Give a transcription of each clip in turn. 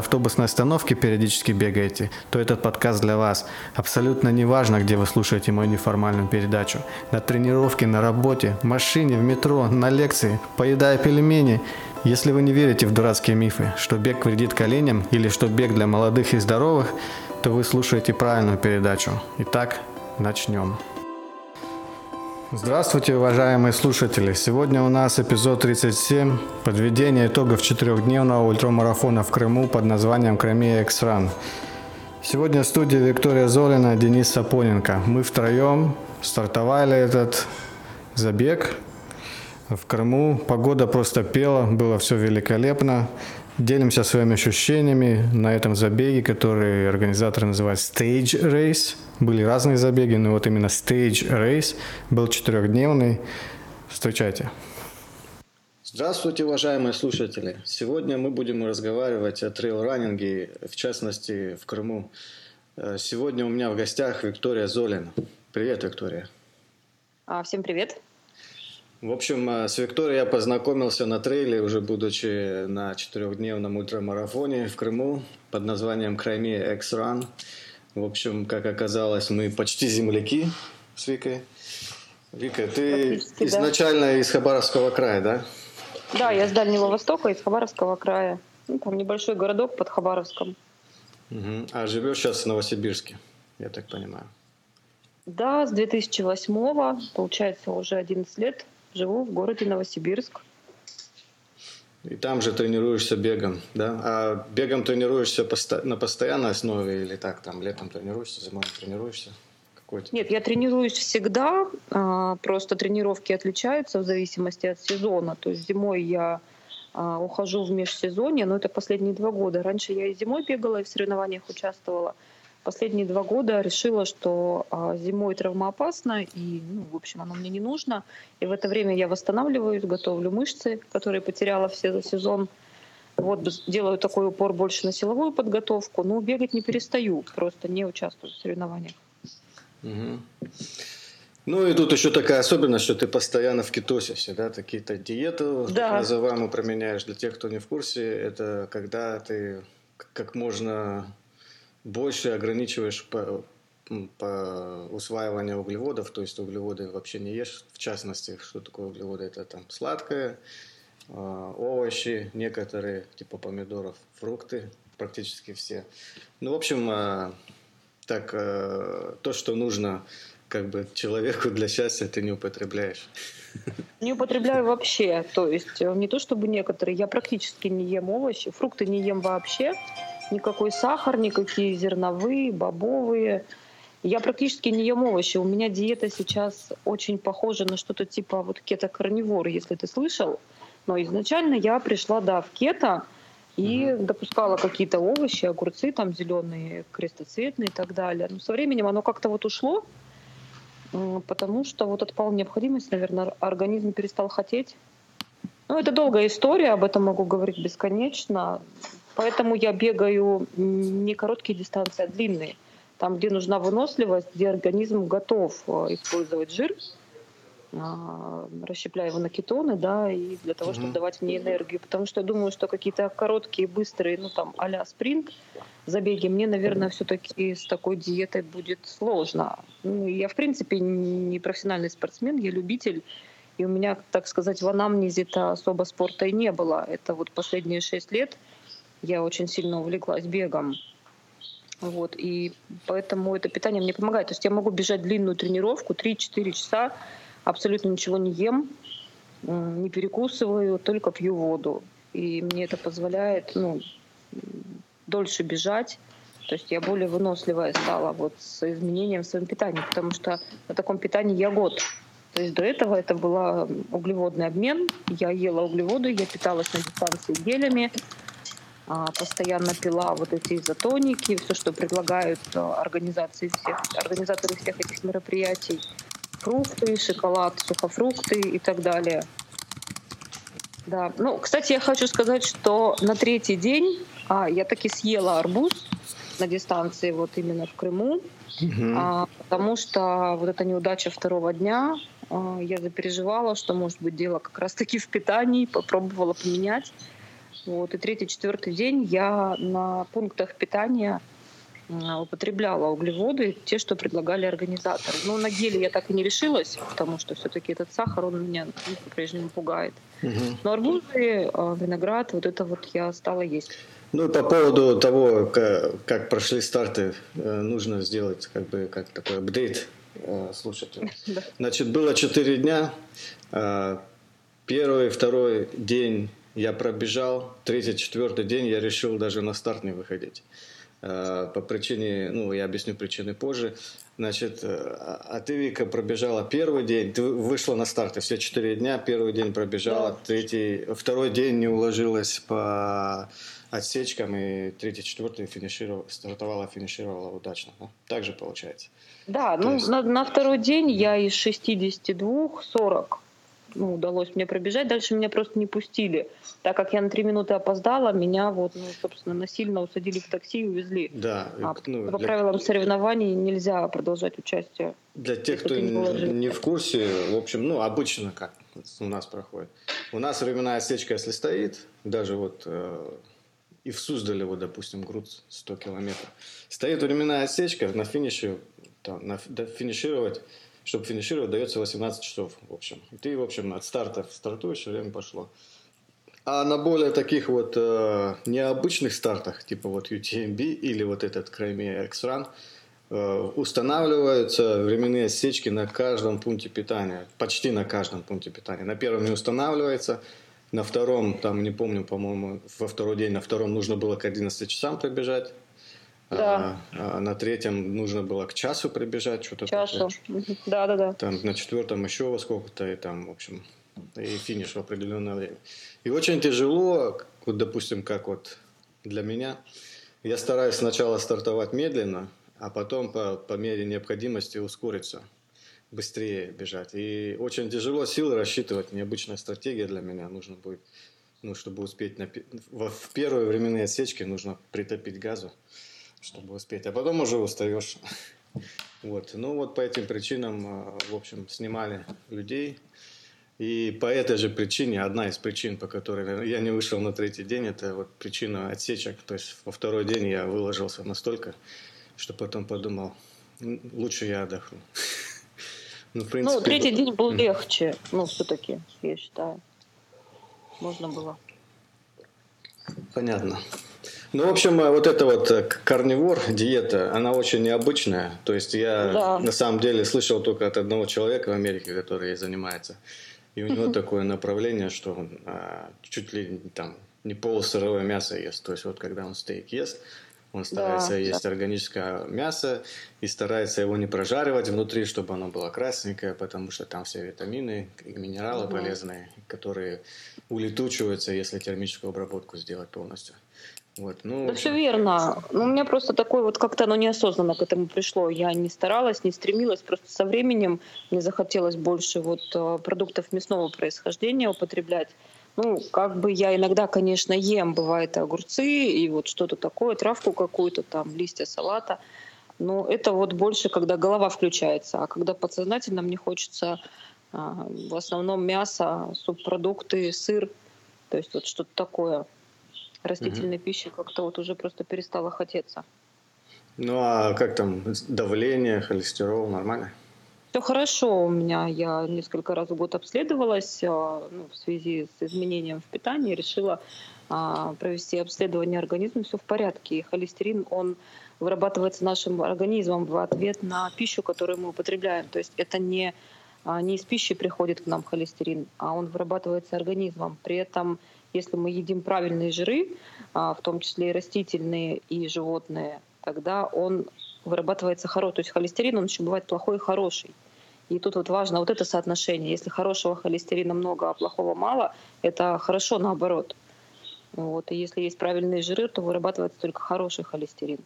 автобусной остановки периодически бегаете, то этот подкаст для вас. Абсолютно не важно, где вы слушаете мою неформальную передачу. На тренировке, на работе, в машине, в метро, на лекции, поедая пельмени. Если вы не верите в дурацкие мифы, что бег вредит коленям или что бег для молодых и здоровых, то вы слушаете правильную передачу. Итак, начнем. Здравствуйте, уважаемые слушатели! Сегодня у нас эпизод 37 подведение итогов четырехдневного ультрамарафона в Крыму под названием Кремия X-Run. Сегодня в студии Виктория Золина, Денис Сапоненко. Мы втроем стартовали этот забег в Крыму. Погода просто пела, было все великолепно. Делимся своими ощущениями на этом забеге, который организаторы называют Stage Race. Были разные забеги, но вот именно Stage Race был четырехдневный. Встречайте. Здравствуйте, уважаемые слушатели! Сегодня мы будем разговаривать о трейл-раннинге, в частности, в Крыму. Э, сегодня у меня в гостях Виктория Золина. Привет, Виктория. А, всем привет. В общем, э, с Викторией я познакомился на трейле, уже будучи на четырехдневном ультрамарафоне в Крыму под названием Crimea X-Run. В общем, как оказалось, мы почти земляки с Викой. Вика, ты изначально да. из Хабаровского края, да? Да, я с Дальнего Востока, из Хабаровского края. Ну, там небольшой городок под Хабаровском. Угу. А живешь сейчас в Новосибирске, я так понимаю. Да, с 2008 получается уже 11 лет Живу в городе Новосибирск. И там же тренируешься бегом, да? А бегом тренируешься на постоянной основе или так, там летом тренируешься, зимой тренируешься? Какой Нет, я тренируюсь всегда, а, просто тренировки отличаются в зависимости от сезона. То есть зимой я а, ухожу в межсезонье, но это последние два года. Раньше я и зимой бегала, и в соревнованиях участвовала последние два года решила, что а, зимой травмоопасно, и, ну, в общем, оно мне не нужно. И в это время я восстанавливаюсь, готовлю мышцы, которые потеряла все за сезон. Вот делаю такой упор больше на силовую подготовку, но бегать не перестаю, просто не участвую в соревнованиях. Угу. Ну и тут еще такая особенность, что ты постоянно в кетосисе, да, какие-то диеты, да. называемые, применяешь. Для тех, кто не в курсе, это когда ты как можно больше ограничиваешь по, по усваиванию углеводов, то есть углеводы вообще не ешь, в частности, что такое углеводы, это там сладкое, а, овощи, некоторые, типа помидоров, фрукты, практически все. Ну, в общем, а, так, а, то, что нужно как бы человеку для счастья, ты не употребляешь. Не употребляю вообще. То есть э, не то чтобы некоторые, я практически не ем овощи, фрукты не ем вообще никакой сахар, никакие зерновые, бобовые. Я практически не ем овощи. У меня диета сейчас очень похожа на что-то типа вот кето-карнивор, если ты слышал. Но изначально я пришла, да, в кето и mm-hmm. допускала какие-то овощи, огурцы там зеленые, крестоцветные и так далее. Но со временем оно как-то вот ушло, потому что вот отпала необходимость, наверное, организм перестал хотеть. Ну, это долгая история, об этом могу говорить бесконечно. Поэтому я бегаю не короткие дистанции, а длинные. Там, где нужна выносливость, где организм готов э, использовать жир, а, расщепляя его на кетоны, да, и для того, чтобы mm-hmm. давать мне энергию. Потому что я думаю, что какие-то короткие, быстрые, ну там, а-ля спринт, забеги, мне, наверное, все-таки с такой диетой будет сложно. Ну, я, в принципе, не профессиональный спортсмен, я любитель, и у меня, так сказать, в анамнезе-то особо спорта и не было. Это вот последние шесть лет – я очень сильно увлеклась бегом. Вот, и поэтому это питание мне помогает. То есть я могу бежать длинную тренировку, 3-4 часа, абсолютно ничего не ем, не перекусываю, только пью воду. И мне это позволяет ну, дольше бежать. То есть я более выносливая стала вот с изменением в своем питании, потому что на таком питании я год. То есть до этого это был углеводный обмен. Я ела углеводы, я питалась на дистанции гелями, постоянно пила вот эти изотоники, все, что предлагают а, организации всех, организаторы всех этих мероприятий. Фрукты, шоколад, сухофрукты и так далее. Да. Ну, кстати, я хочу сказать, что на третий день а, я таки съела арбуз на дистанции, вот именно в Крыму, угу. а, потому что вот эта неудача второго дня, а, я запереживала, что может быть дело как раз-таки в питании, попробовала поменять. Вот. И третий, четвертый день я на пунктах питания употребляла углеводы, те, что предлагали организаторы. Но на геле я так и не решилась, потому что все-таки этот сахар, он меня ну, по-прежнему пугает. Угу. Но арбузы, а, виноград, вот это вот я стала есть. Ну, по поводу того, как, как прошли старты, э, нужно сделать как бы как такой апдейт э, слушателям. Значит, было четыре дня. Э, первый, второй день я пробежал, третий, четвертый день я решил даже на старт не выходить. По причине, ну, я объясню причины позже. Значит, а, а ты, Вика, пробежала первый день, ты вышла на старт, все четыре дня, первый день пробежала, да. третий, второй день не уложилась по отсечкам, и третий, четвертый финишировала, стартовала, финишировала удачно. Да? Так же получается. Да, То ну есть... на, на второй день я из 62 40 ну, удалось мне пробежать. Дальше меня просто не пустили. Так как я на три минуты опоздала, меня вот, ну, собственно, насильно усадили в такси и увезли. Да. А, ну, по для... правилам соревнований нельзя продолжать участие. Для тех, кто не, не в курсе, в общем, ну, обычно как у нас проходит. У нас временная отсечка, если стоит, даже вот э, и в Суздале, вот, допустим, груд 100 километров. Стоит временная отсечка, на финише, там, на, финишировать, чтобы финишировать, дается 18 часов, в общем. Ты, в общем, от старта стартуешь, время пошло. А на более таких вот э, необычных стартах, типа вот UTMB или вот этот Crimea X-Run, э, устанавливаются временные отсечки на каждом пункте питания, почти на каждом пункте питания. На первом не устанавливается, на втором, там, не помню, по-моему, во второй день, на втором нужно было к 11 часам пробежать. Да. А, а на третьем нужно было к часу пробежать, что-то Часу. Да, да, да. Там на четвертом еще во сколько-то, и там, в общем, и финиш в определенное время. И очень тяжело, вот, допустим, как вот для меня, я стараюсь сначала стартовать медленно, а потом по, по мере необходимости ускориться быстрее бежать. И очень тяжело силы рассчитывать. Необычная стратегия для меня. Нужно будет, ну, чтобы успеть на, в первые временные отсечки нужно притопить газу, чтобы успеть. А потом уже устаешь. Вот. Ну вот по этим причинам, а, в общем, снимали людей. И по этой же причине, одна из причин, по которой я не вышел на третий день, это вот причина отсечек. То есть во второй день я выложился настолько, что потом подумал, лучше я отдохну. Ну, в принципе, ну третий день был легче, ну, все-таки, я считаю. Можно было. Понятно. Ну, в общем, э, вот эта вот э, карнивор, диета, она очень необычная. То есть я да. на самом деле слышал только от одного человека в Америке, который ей занимается. И у него такое направление, что он а, чуть ли там не полусырое мясо ест. То есть вот когда он стейк ест, он старается да, есть да. органическое мясо и старается его не прожаривать внутри, чтобы оно было красненькое, потому что там все витамины и минералы угу. полезные, которые улетучиваются, если термическую обработку сделать полностью. Вот, ну, да все верно. Ну, у меня просто такое вот как-то оно неосознанно к этому пришло. Я не старалась, не стремилась. Просто со временем мне захотелось больше вот э, продуктов мясного происхождения употреблять. Ну, как бы я иногда, конечно, ем, бывает, огурцы и вот что-то такое, травку какую-то там, листья салата. Но это вот больше, когда голова включается. А когда подсознательно мне хочется а, в основном мясо, субпродукты, сыр, то есть вот что-то такое. Растительной угу. пищи как-то вот уже просто перестало хотеться. Ну а как там давление, холестерол, нормально? Все хорошо у меня. Я несколько раз в год обследовалась а, ну, в связи с изменением в питании. Решила а, провести обследование организма. Все в порядке. И холестерин, он вырабатывается нашим организмом в ответ на пищу, которую мы употребляем. То есть это не, а, не из пищи приходит к нам холестерин, а он вырабатывается организмом. При этом, если мы едим правильные жиры, в том числе и растительные, и животные, тогда он вырабатывается хороший. То есть холестерин, он еще бывает плохой и хороший. И тут вот важно вот это соотношение. Если хорошего холестерина много, а плохого мало, это хорошо наоборот. Вот. И если есть правильные жиры, то вырабатывается только хороший холестерин.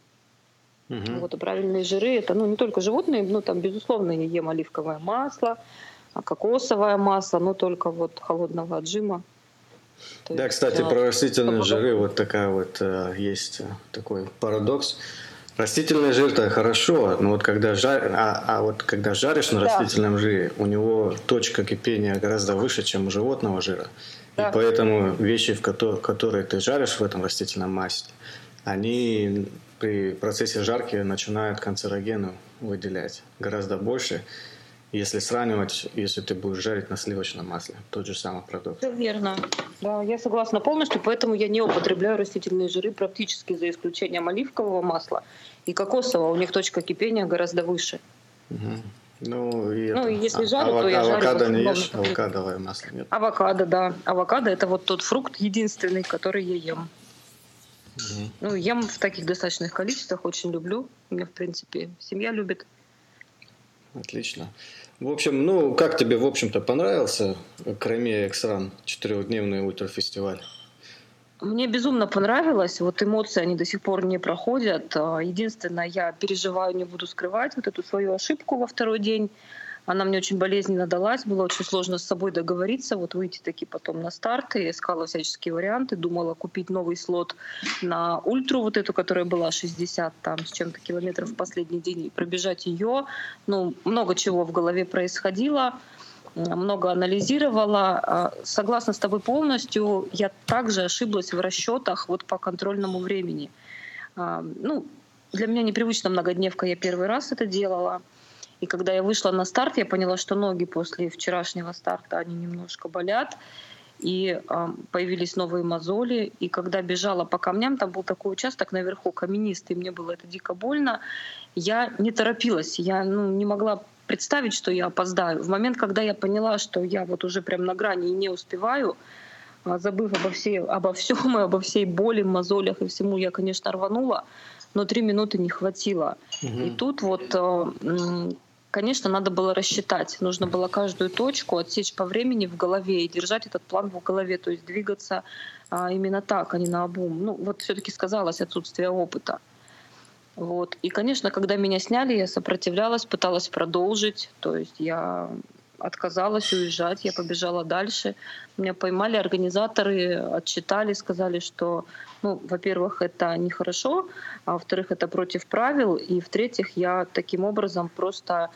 Угу. Вот, и правильные жиры это ну, не только животные, ну там, безусловно, я ем оливковое масло, а кокосовое масло, но только вот холодного отжима. То да, кстати, а, про растительные жиры вот такая вот э, есть э, такой парадокс. Растительный жир это хорошо, но вот когда жар... а, а вот когда жаришь на да. растительном жире, у него точка кипения гораздо выше, чем у животного жира. Да. И поэтому вещи, в которые, которые ты жаришь в этом растительном масле, они при процессе жарки начинают канцерогены выделять гораздо больше, если сравнивать, если ты будешь жарить на сливочном масле, тот же самый продукт. Все верно. Да, я согласна полностью, поэтому я не употребляю растительные жиры практически за исключением оливкового масла и кокосового. У них точка кипения гораздо выше. Угу. Ну, и ну, это. если жарю, а, то я жарю. Авокадо не ешь? Авокадовое масло нет? Авокадо, да. Авокадо – это вот тот фрукт единственный, который я ем. Угу. Ну, ем в таких достаточных количествах, очень люблю. У меня, в принципе, семья любит. Отлично. В общем, ну, как тебе, в общем-то, понравился Крайме Эксран, четырехдневный ультрафестиваль? Мне безумно понравилось. Вот эмоции, они до сих пор не проходят. А, единственное, я переживаю, не буду скрывать вот эту свою ошибку во второй день. Она мне очень болезненно далась, было очень сложно с собой договориться, вот выйти таки потом на старт. И искала всяческие варианты, думала купить новый слот на ультру, вот эту, которая была 60 там с чем-то километров в последний день, и пробежать ее. Ну, много чего в голове происходило много анализировала. А, согласна с тобой полностью. Я также ошиблась в расчетах вот по контрольному времени. А, ну, для меня непривычно многодневка, я первый раз это делала. И когда я вышла на старт, я поняла, что ноги после вчерашнего старта, они немножко болят. И э, появились новые мозоли. И когда бежала по камням, там был такой участок наверху каменистый, мне было это дико больно. Я не торопилась, я ну, не могла представить, что я опоздаю. В момент, когда я поняла, что я вот уже прям на грани и не успеваю, а, забыв обо, всей, обо всем и обо всей боли, мозолях и всему, я, конечно, рванула, но три минуты не хватило. Угу. И тут вот э, конечно, надо было рассчитать. Нужно было каждую точку отсечь по времени в голове и держать этот план в голове, то есть двигаться а, именно так, а не на обум. Ну, вот все-таки сказалось отсутствие опыта. Вот. И, конечно, когда меня сняли, я сопротивлялась, пыталась продолжить. То есть я отказалась уезжать, я побежала дальше. Меня поймали организаторы, отчитали, сказали, что, ну, во-первых, это нехорошо, а во-вторых, это против правил, и в-третьих, я таким образом просто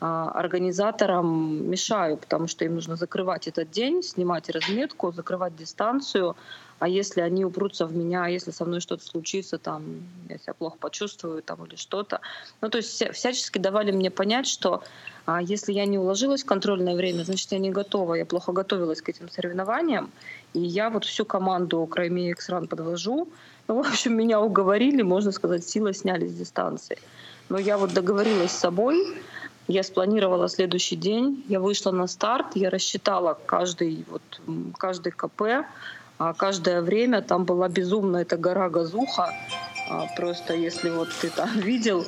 а, организаторам мешаю, потому что им нужно закрывать этот день, снимать разметку, закрывать дистанцию, а если они упрутся в меня, если со мной что-то случится, там, я себя плохо почувствую там, или что-то. Ну, то есть всячески давали мне понять, что а если я не уложилась в контрольное время, значит, я не готова, я плохо готовилась к этим соревнованиям, и я вот всю команду Крайме X-Run подвожу. Ну, в общем, меня уговорили, можно сказать, силой сняли с дистанции. Но я вот договорилась с собой, я спланировала следующий день, я вышла на старт, я рассчитала каждый, вот, каждый КП, а каждое время там была безумная эта гора газуха. А просто если вот ты там видел,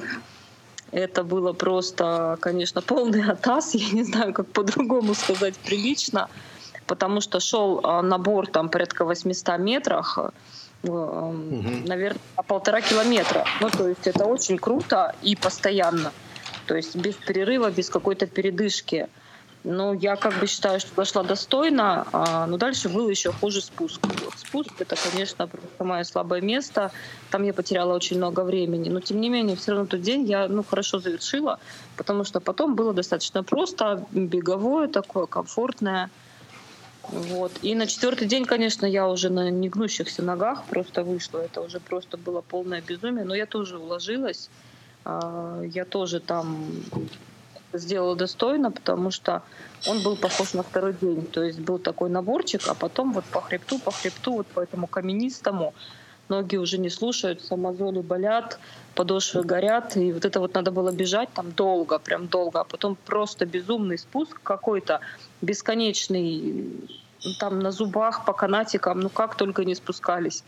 это было просто, конечно, полный атас. Я не знаю, как по-другому сказать прилично, потому что шел а, набор там порядка 800 метрах, угу. наверное, полтора километра. Ну, то есть это очень круто и постоянно. То есть без перерыва, без какой-то передышки. Ну, я как бы считаю, что дошла достойно, а, но дальше был еще хуже спуск. Вот спуск — это, конечно, просто мое слабое место. Там я потеряла очень много времени. Но, тем не менее, все равно тот день я ну, хорошо завершила, потому что потом было достаточно просто, беговое такое, комфортное. Вот. И на четвертый день, конечно, я уже на негнущихся ногах просто вышла. Это уже просто было полное безумие. Но я тоже уложилась. А, я тоже там сделала достойно, потому что он был похож на второй день. То есть был такой наборчик, а потом вот по хребту, по хребту, вот по этому каменистому ноги уже не слушаются, мозоли болят, подошвы горят, и вот это вот надо было бежать там долго, прям долго, а потом просто безумный спуск какой-то, бесконечный, там на зубах, по канатикам, ну как только не спускались.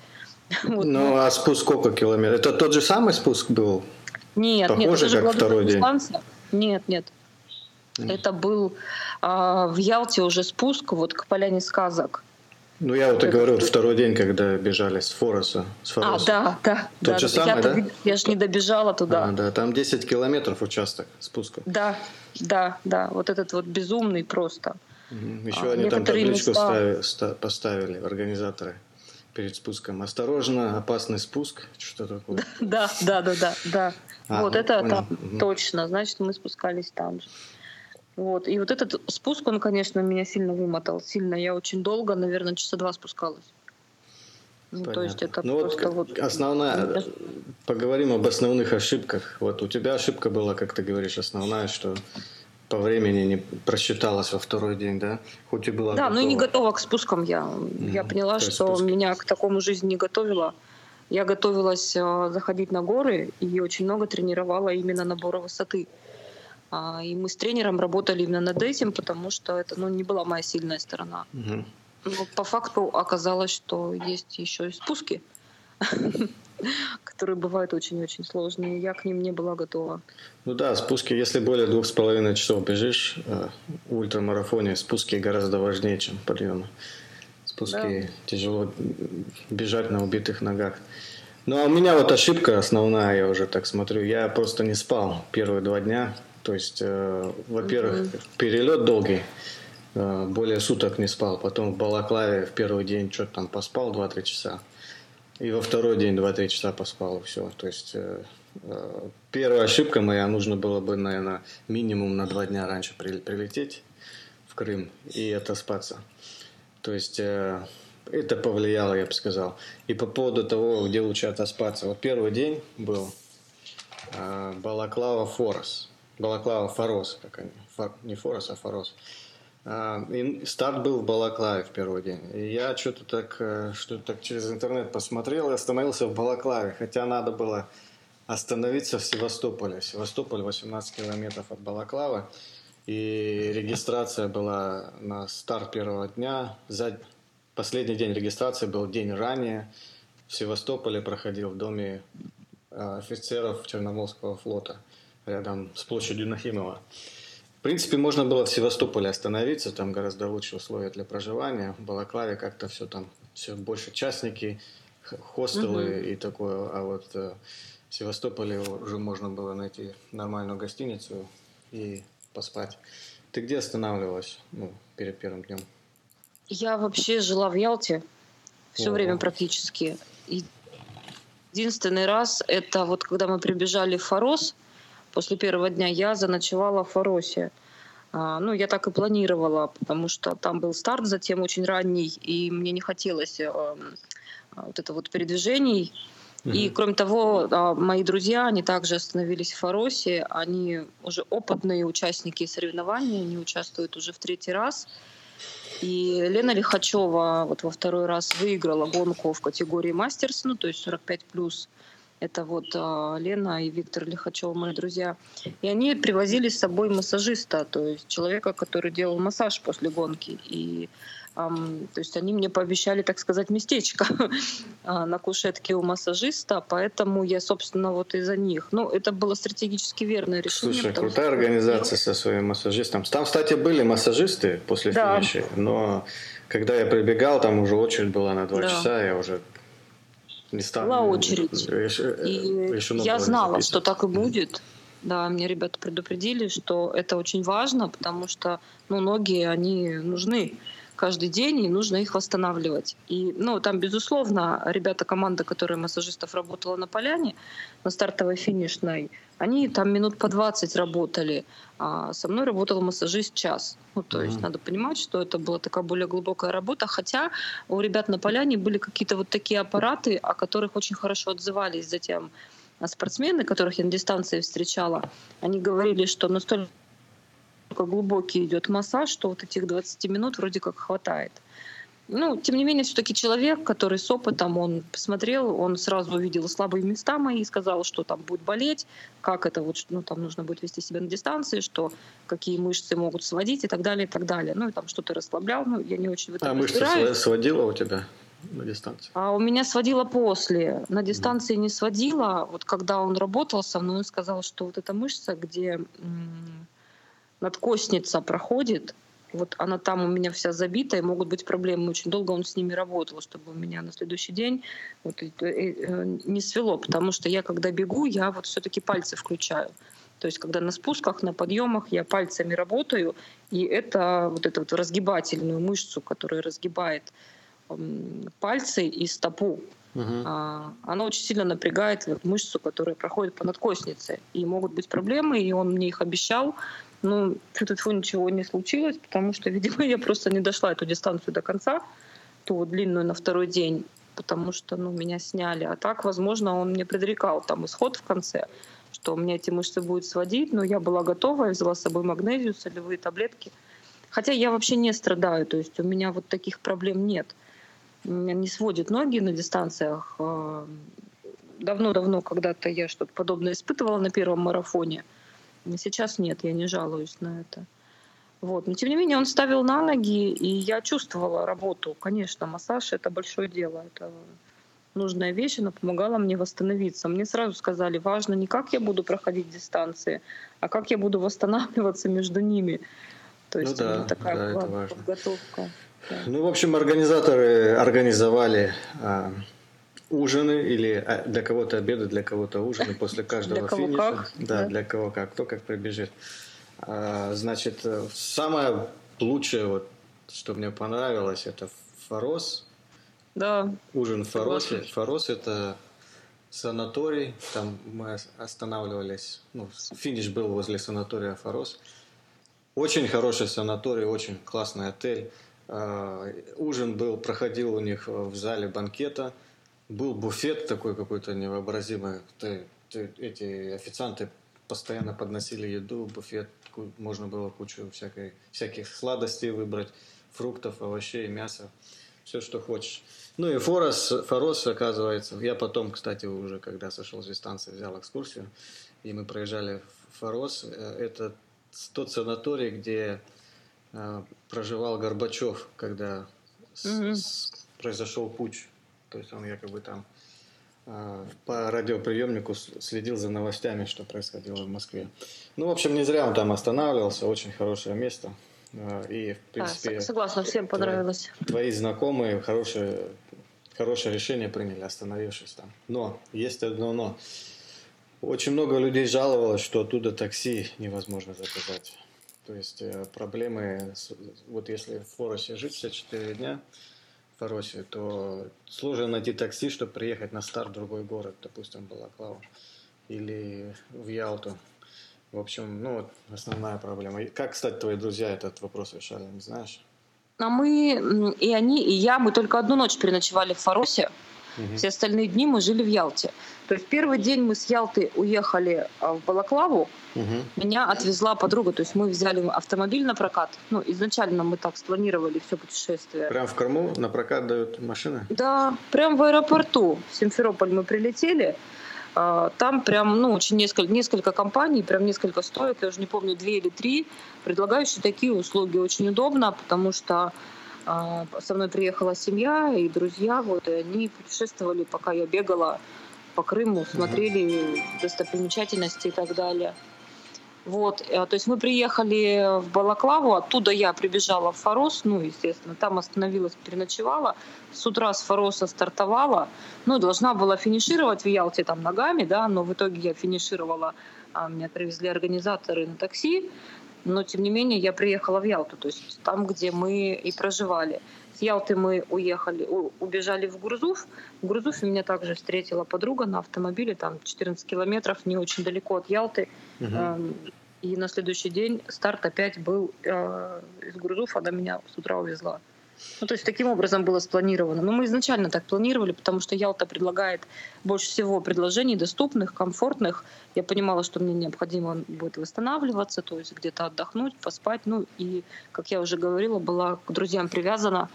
Вот. Ну, а спуск сколько километров? Это тот же самый спуск был? Нет, Похоже, нет, это же как второй день. Нет, нет. Это был а, в Ялте уже спуск вот к поляне сказок. Ну, я вот и говорю, второй день, когда бежали с Фороса. С А, Фороса. да, да. Тот да, же да. самый, я, да? я же не добежала туда. А, да, там 10 километров участок спуска. Да, да, да. Вот этот вот безумный просто. Мгм. Еще А, они там табличку места- стави- ста- поставили, организаторы, перед спуском. Осторожно, опасный спуск. Что такое? Да, да, да, да, да. А, вот ну, это понял. там Мгм. точно. Значит, мы спускались там же. Вот. И вот этот спуск, он, конечно, меня сильно вымотал. Сильно. Я очень долго, наверное, часа два спускалась. Ну, то есть это ну, просто вот, вот... основная, поговорим об основных ошибках. Вот у тебя ошибка была, как ты говоришь, основная, что по времени не просчиталась во второй день, да? Хоть и была Да, ну и не готова. готова к спускам я. Я Мгм. поняла, что спуск. меня к такому жизнь не готовила. Я готовилась э, заходить на горы и очень много тренировала именно набора высоты. А, И мы с тренером работали именно над этим, потому что это ну, не была моя сильная сторона. Но по факту оказалось, что есть еще и спуски, которые бывают очень-очень сложные. Я к ним не была готова. Ну да, спуски, если более двух с половиной часов бежишь э, в ультрамарафоне, спуски гораздо важнее, чем подъемы. Спуски тяжело м, бежать на убитых ногах. Ну а у меня вот ошибка основная, я уже так смотрю, я просто не спал первые два дня. То есть, э, во-первых, перелет долгий, э, более суток не спал. Потом в Балаклаве в первый день что-то там поспал 2-3 часа. И во второй день 2-3 часа поспал, и все. То есть э, э, первая ошибка моя, нужно было бы, наверное, минимум на два дня раньше при- прилететь в Крым и отоспаться. То есть э, это повлияло, я бы сказал. И по поводу того, где лучше отоспаться. Вот первый день был э, Балаклава Форос. Балаклава Форос, как они. Фор- не Форос, а Форос. А, и старт был в Балаклаве в первый день. И я что-то так, э, что-то так через интернет посмотрел и остановился в Балаклаве. Хотя надо было остановиться в Севастополе. Севастополь 18 километров от Балаклавы. И регистрация была на старт первого дня. За последний день регистрации был день ранее. В Севастополе проходил в доме э, офицеров Черноморского флота рядом с площадью Нахимова. В принципе, можно было в Севастополе остановиться, там гораздо лучшие условия для проживания. В Балаклаве как-то все там, все больше частники, хостелы и такое. А вот э, в Севастополе уже можно было найти нормальную гостиницу и поспать. Ты где останавливалась ну, перед первым днем? Я вообще жила в Ялте все Ого. время практически. И Единственный раз это вот когда мы прибежали в Форос, после первого дня я заночевала в Форосе. А, Ну, я так и планировала, потому что там был старт затем очень ранний, и мне не хотелось эм, а, вот это вот передвижений. И кроме того, а, мои друзья, они также остановились в Форосе, они уже опытные участники соревнований, они участвуют уже в третий раз. И Лена Лихачева вот во второй раз выиграла гонку в категории мастерс, ну то есть 45 плюс. Это вот а, Лена и Виктор Лихачев, мои друзья. И они привозили с собой массажиста, то есть человека, который делал массаж после гонки. И то есть они мне пообещали, так сказать, местечко а, на кушетке у массажиста, поэтому я, собственно, вот из-за них. Ну, это было стратегически верное решение. Слушай, крутая что- организация со своим массажистом. Там, кстати, были массажисты после Да. финиша, но когда я прибегал, там уже очередь была на два Да. часа, я уже не стал. Была очередь. Реши- И решено я знала, записывать. что так и будет. Да, мне ребята предупредили, что это очень важно, потому что ну, ноги, они нужны каждый день, и нужно их восстанавливать. И, ну, там, безусловно, ребята, команда, которая массажистов работала на поляне, на стартовой финишной, они там минут по 20 работали, а со мной работал массажист час. Ну, то есть Мгм. надо понимать, что это была такая более глубокая работа, хотя у ребят на поляне были какие-то вот такие аппараты, о которых очень хорошо отзывались затем а спортсмены, которых я на дистанции встречала, они говорили, что настолько глубокий идет массаж, что вот этих 20 минут вроде как хватает. Ну, тем не менее, все-таки человек, который с опытом, он посмотрел, он сразу увидел слабые места мои и сказал, что там будет болеть, как это вот, ну, там нужно будет вести себя на дистанции, что какие мышцы могут сводить и так далее, и так далее. Ну, и там что-то расслаблял, ну, я не очень в этом А мышцы сводила у тебя на дистанции? А у меня сводила после. На дистанции не сводила. Вот когда он работал со мной, он сказал, что вот эта мышца, где м, надкостница проходит, вот она там у меня вся забита, и могут быть проблемы. Очень долго он с ними работал, чтобы у меня на следующий день вот, э, э, не свело, потому что я, когда бегу, я вот все-таки пальцы включаю. То есть, когда на спусках, на подъемах я пальцами работаю, и это вот эту вот разгибательную мышцу, которая разгибает пальцы и стопу, угу. она очень сильно напрягает вот мышцу, которая проходит по надкоснице. И могут быть проблемы, и он мне их обещал. Ну, фу ничего не случилось, потому что, видимо, я просто не дошла эту дистанцию до конца, ту длинную на второй день, потому что, ну, меня сняли. А так, возможно, он мне предрекал там исход в конце, что у меня эти мышцы будут сводить, но я была готова, я взяла с собой магнезию, солевые таблетки. Хотя я вообще не страдаю, то есть у меня вот таких проблем нет. Меня не сводит ноги на дистанциях. А, давно-давно когда-то я что-то подобное испытывала на первом марафоне – Сейчас нет, я не жалуюсь на это. Вот. Но тем не менее он ставил на ноги, и я чувствовала работу. Конечно, массаж это большое дело, это нужная вещь, она помогала мне восстановиться. Мне сразу сказали, важно не как я буду проходить дистанции, а как я буду восстанавливаться между ними. То есть ну да, такая да, это важно. подготовка. Да. Ну, в общем, организаторы организовали а, ужины или а, для кого-то обеды, для кого-то ужины после каждого для кого финиша. Как, да, да, для кого как, кто как прибежит. А, значит, э, самое лучшее, вот, что мне понравилось, это Форос. Да. Ужин в Форосе. Форос это санаторий, там мы останавливались, ну, финиш был возле санатория Форос. Очень хороший санаторий, очень классный отель. А, ужин был, проходил у них в зале банкета – был буфет такой какой-то невообразимый. Ты, ты, эти официанты постоянно подносили еду, буфет, можно было кучу всякой, всяких сладостей выбрать, фруктов, овощей, мяса, все, что хочешь. Ну и Форос, Форос, оказывается, я потом, кстати, уже когда сошел с дистанции, взял экскурсию, и мы проезжали в Форос. Э, это тот санаторий, где э, проживал Горбачев, когда mm-hmm. с, произошел путь то есть он якобы там э, по радиоприемнику следил за новостями, что происходило в Москве. Ну, в общем, не зря он там останавливался, очень хорошее место. Э, и, в принципе... А, согласна, всем понравилось. Твои, твои знакомые хорошее, хорошее решение приняли, остановившись там. Но, есть одно но. Очень много людей жаловалось, что оттуда такси невозможно заказать. То есть э, проблемы, вот если в Форосе жить все 4 дня, Фаросе, то сложно найти такси, чтобы приехать на старт в другой город, допустим, Балаклава или в Ялту. В общем, ну вот основная проблема. Как, кстати, твои друзья этот вопрос решали, не знаешь? А мы, и они, и я, мы только одну ночь переночевали в Фаросе. Угу. Все остальные дни мы жили в Ялте. То есть первый день мы с Ялты уехали а, в Балаклаву. Угу. Меня отвезла подруга. То есть мы взяли автомобиль на прокат. Ну, изначально мы так спланировали все путешествие. Прям в Крыму на прокат дают машины? Да, прям в аэропорту. В Симферополь мы прилетели. А, там прям, ну, очень несколько, несколько компаний, прям несколько стоек, я уже не помню, две или три, предлагающие такие услуги. Очень удобно, потому что со мной приехала семья и друзья, вот, и они путешествовали, пока я бегала по Крыму, смотрели достопримечательности и так далее. Вот, э, то есть мы приехали в Балаклаву, оттуда я прибежала в Форос, ну, естественно, там остановилась, переночевала. С утра с Фороса стартовала, ну, должна была финишировать в Ялте там ногами, да, но в итоге я финишировала, а меня привезли организаторы на такси, но тем не менее я приехала в Ялту, то есть там, где мы и проживали. С Ялты мы уехали, убежали в Грузуф. В Грузуфе меня также встретила подруга на автомобиле, там 14 километров, не очень далеко от Ялты. Угу. И на следующий день старт опять был э, из Грузуфа, она меня с утра увезла. Ну, то есть таким образом было спланировано. Но мы изначально так планировали, потому что Ялта предлагает больше всего предложений доступных, комфортных. Я понимала, что мне необходимо будет восстанавливаться, то есть где-то отдохнуть, поспать. Ну и, как я уже говорила, была к друзьям привязана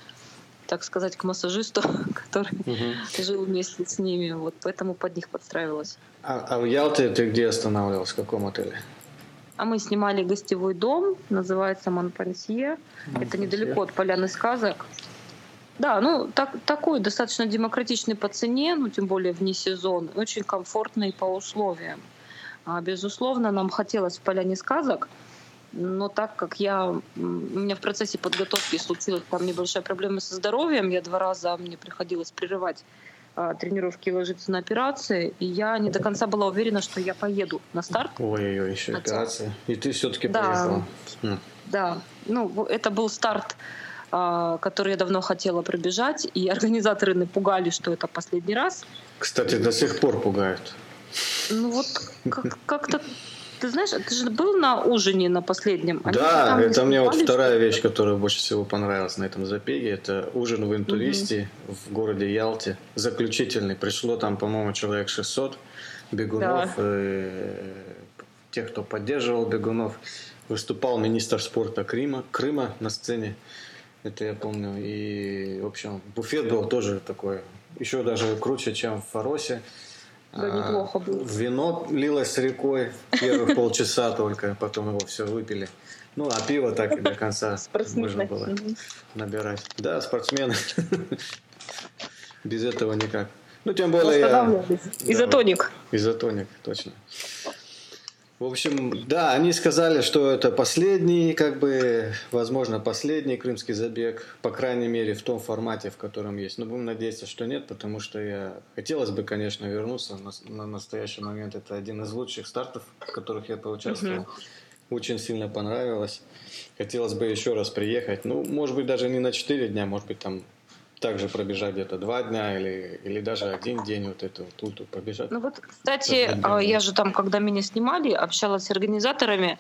так сказать, к массажисту, который угу. жил вместе с ними. Вот поэтому под них подстраивалась. А, а в Ялте ты где останавливалась? В каком отеле? А мы снимали гостевой дом, называется Монпансье. Это недалеко от Поляны сказок. Да, ну так, такой достаточно демократичный по цене, ну тем более вне сезон, очень комфортный по условиям. А, безусловно, нам хотелось в Поляне сказок но так как я, у меня в процессе подготовки случилась там небольшая проблема со здоровьем, я два раза мне приходилось прерывать тренировки и ложиться на операции, и я не до конца была уверена, что я поеду на старт. Ой-ой-ой, еще Хотя... операция. И ты все-таки да, поехала. Да, ну это был старт, а, который я давно хотела пробежать, и организаторы напугали, что это последний раз. Кстати, до сих пор пугают. Ну вот как-то ты знаешь, ты же был на ужине на последнем? Они да, это мне вот вторая вещь, которая больше всего понравилась на этом забеге. Это ужин в интуристе угу. в городе Ялте. Заключительный. Пришло там, по-моему, человек 600 бегунов. Да. Э, тех, кто поддерживал бегунов. Выступал министр спорта Крыма, Крыма на сцене. Это я помню. И, в общем, буфет был тоже такой, еще даже круче, чем в Фаросе. Да, а, неплохо было. Вино лилось рекой первых полчаса только, потом его все выпили. Ну, а пиво так и до конца можно было набирать. Да, спортсмены. Без этого никак. Ну, тем более. Изотоник. Изотоник, точно. В общем, да, они сказали, что это последний, как бы, возможно, последний крымский забег, по крайней мере, в том формате, в котором есть. Но будем надеяться, что нет, потому что я хотелось бы, конечно, вернуться. На, на настоящий момент это один из лучших стартов, в которых я поучаствовал. Угу. Очень сильно понравилось. Хотелось бы еще раз приехать. Ну, может быть, даже не на 4 дня, может быть, там также пробежать где-то два дня или, или даже один день вот эту вот ульту побежать. Ну вот, кстати, а, я же там, когда меня снимали, общалась с организаторами,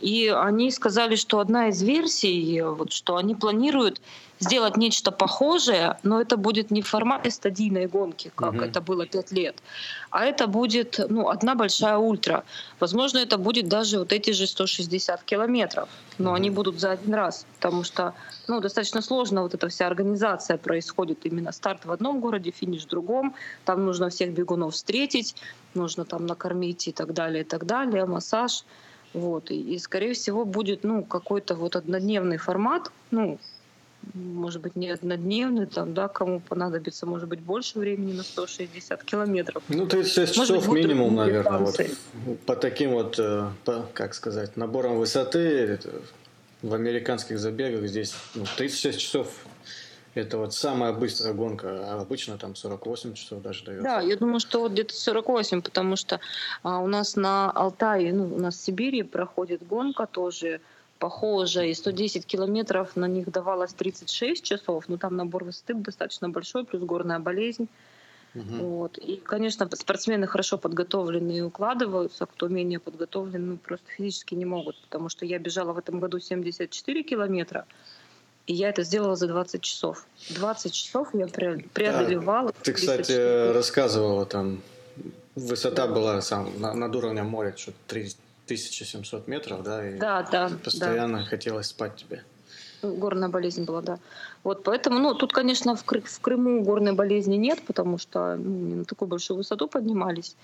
и они сказали, что одна из версий, вот, что они планируют сделать нечто похожее, но это будет не в формате стадийной гонки, как угу. это было пять лет, а это будет ну, одна большая ультра. Возможно, это будет даже вот эти же 160 километров, но угу. они будут за один раз, потому что ну, достаточно сложно вот эта вся организация происходит. Именно старт в одном городе, финиш в другом. Там нужно всех бегунов встретить, нужно там накормить и так далее, и так далее, массаж. Вот. И, и скорее всего, будет ну, какой-то вот однодневный формат, ну, может быть, не однодневный, там, да, кому понадобится, может быть, больше времени на 160 километров. Ну, 36 может часов быть, минимум, наверное, вот, по таким вот, э, по, как сказать, наборам высоты в американских забегах здесь ну, 36 часов это вот самая быстрая гонка, а обычно там 48 часов даже дается. Да, я думаю, что вот где-то 48, потому что а, у нас на Алтае, ну, у нас в Сибири проходит гонка тоже похожая, и 110 километров на них давалось 36 часов, но там набор высоты достаточно большой, плюс горная болезнь. Угу. Вот. И, конечно, спортсмены хорошо подготовленные укладываются, кто менее подготовленный, ну, просто физически не могут, потому что я бежала в этом году 74 километра, и я это сделала за 20 часов. 20 часов я преодолевала. Да. Ты, кстати, часов. рассказывала там, высота была сам, над уровнем моря, что 3700 метров, да? И да, да. Постоянно да. хотелось спать тебе. Горная болезнь была, да. Вот поэтому, ну, тут, конечно, в, Кры- в Крыму горной болезни нет, потому что ну, не на такую большую высоту поднимались.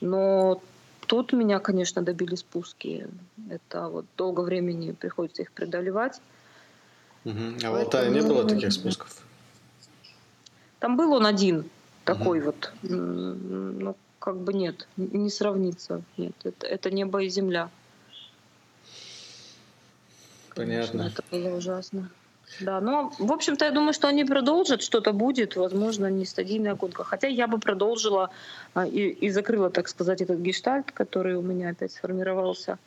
Но тут меня, конечно, добили спуски. Это вот долго времени приходится их преодолевать. Угу. А в Алтае не было таких спусков? Там был он один такой угу. вот. Ну, как бы нет, не сравнится. Нет, это, это небо и земля. Понятно. Конечно, это было ужасно. Да, но, в общем-то, я думаю, что они продолжат, что-то будет, возможно, не стадийная гонка. Хотя я бы продолжила а, и, и закрыла, так сказать, этот гештальт, который у меня опять сформировался.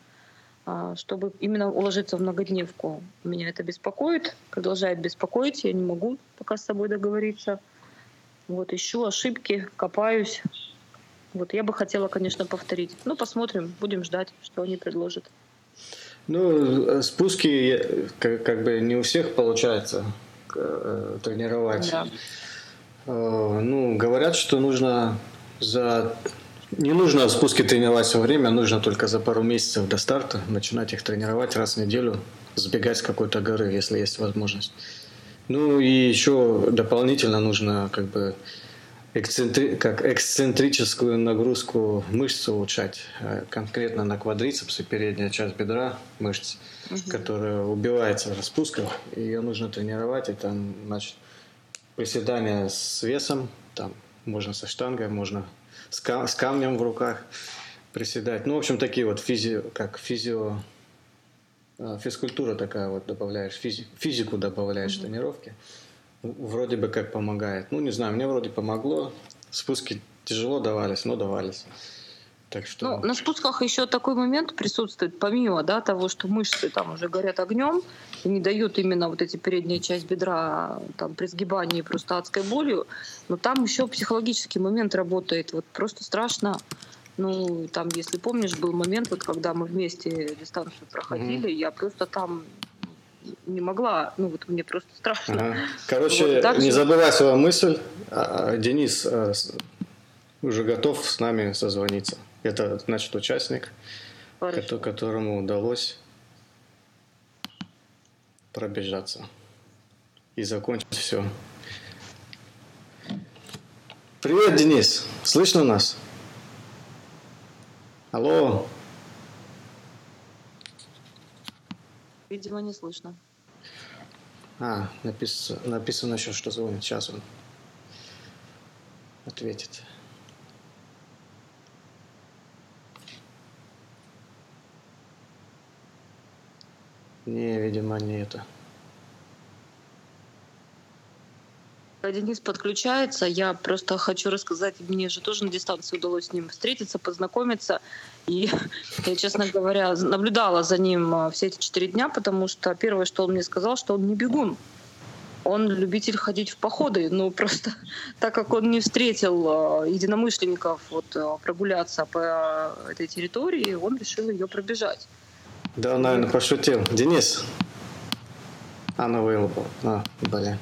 А, чтобы именно уложиться в многодневку. Меня это беспокоит, продолжает беспокоить, я не могу пока с собой договориться. Вот ищу ошибки, копаюсь. Вот я бы хотела, конечно, повторить. Ну, посмотрим, будем ждать, что они предложат. Ну, спуски как, как бы не у всех получается э, тренировать. Да. Э, ну, говорят, что нужно за не нужно спуски тренировать все время, нужно только за пару месяцев до старта начинать их тренировать раз в неделю, сбегать с какой-то горы, если есть возможность. Ну и еще дополнительно нужно как бы эксцентри... как эксцентрическую нагрузку мышц улучшать, э, конкретно на квадрицепсы, передняя часть бедра мышц, угу. которая убивается в распусках, ее нужно тренировать, это значит приседания с весом, там можно со штангой, можно с, кам- с камнем в руках приседать. Ну, в общем, такие вот физио, как физио, а, физкультура такая вот добавляешь, физи- физику добавляешь mm-hmm. тренировки. Вроде бы как помогает. Ну, не знаю, мне вроде помогло. Спуски тяжело давались, но давались. Так что... Ну, на спусках еще такой момент присутствует, помимо да, того, что мышцы там уже горят огнем и не дают именно вот эти передняя часть бедра там, при сгибании просто адской болью, но там еще психологический момент работает. Вот просто страшно. Ну, там, если помнишь, был момент, вот когда мы вместе дистанцию проходили, mm-hmm. я просто там не могла, ну вот мне просто страшно. Ага. Короче, вот, не забывай свою мысль. А, а, Денис а, уже готов с нами созвониться. Это, значит, участник, Хорошо. которому удалось пробежаться и закончить все. Привет, Денис. Слышно нас? Алло. Видимо, не слышно. А, написано, написано еще, что звонит. Сейчас он ответит. Не, видимо, не это. Денис подключается. Я просто хочу рассказать, мне же тоже на дистанции удалось с ним встретиться, познакомиться. И я, честно говоря, наблюдала за ним а, все эти четыре дня, потому что первое, что он мне сказал, что он не бегун. Он любитель ходить в походы, но просто так как он не встретил а, единомышленников вот, а, прогуляться по этой территории, он решил ее пробежать. Да, он, наверное, пошутил. Денис. А, ну available. А, блин.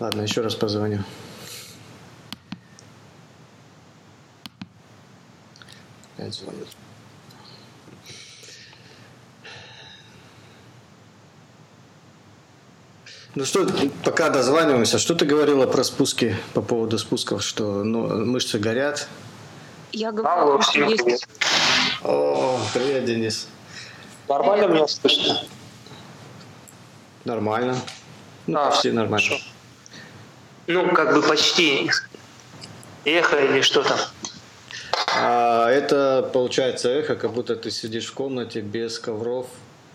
Ладно, еще раз позвоню. Опять звонит. Ну что, пока дозваниваемся, что ты говорила про спуски по поводу спусков, что ну, мышцы горят? Я говорила, что есть... О, привет, Денис. Нормально меня слышно? Нормально. Ну, а, почти нормально. Хорошо. Ну, как бы почти. Эхо или что там? А, это получается эхо, как будто ты сидишь в комнате без ковров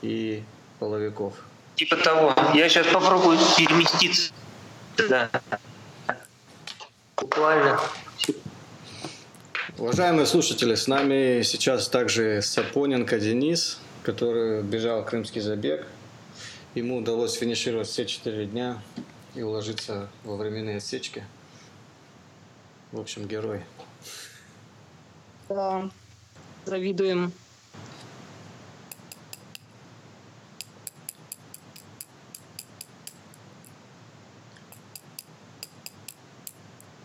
и половиков. Типа того. Я сейчас попробую переместиться. Да. Буквально. Уважаемые слушатели, с нами сейчас также Сапоненко Денис который бежал крымский забег. Ему удалось финишировать все четыре дня и уложиться во временные отсечки. В общем, герой. Да, завидуем.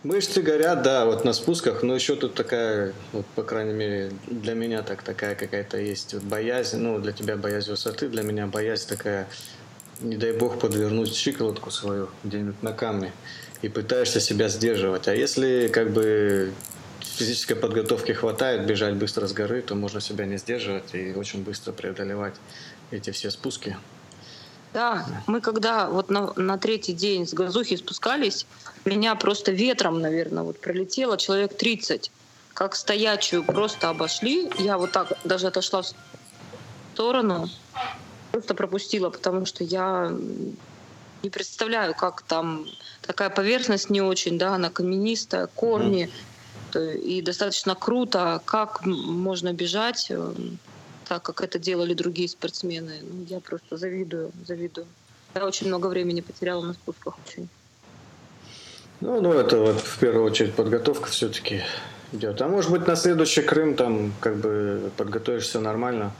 Мышцы горят, да, вот на спусках, но еще тут такая, вот, по крайней мере, для меня так такая какая-то есть вот боязнь, ну, для тебя боязнь высоты, для меня боязнь такая, не дай бог подвернуть щиколотку свою где-нибудь на камне и пытаешься себя сдерживать. А если как бы физической подготовки хватает бежать быстро с горы, то можно себя не сдерживать и очень быстро преодолевать эти все спуски. Да, мы когда вот на, на третий день с газухи спускались, меня просто ветром, наверное, вот пролетело человек 30. Как стоячую просто обошли. Я вот так даже отошла в сторону, просто пропустила, потому что я не представляю, как там такая поверхность не очень, да, она каменистая, корни, mm-hmm. и достаточно круто, как можно бежать эм, так, как это делали другие спортсмены. Ну, я просто завидую, завидую. Я очень много времени потеряла на спусках очень. Ну, ну это вот в первую очередь подготовка все-таки идет. А может быть на следующий Крым там как бы подготовишься нормально.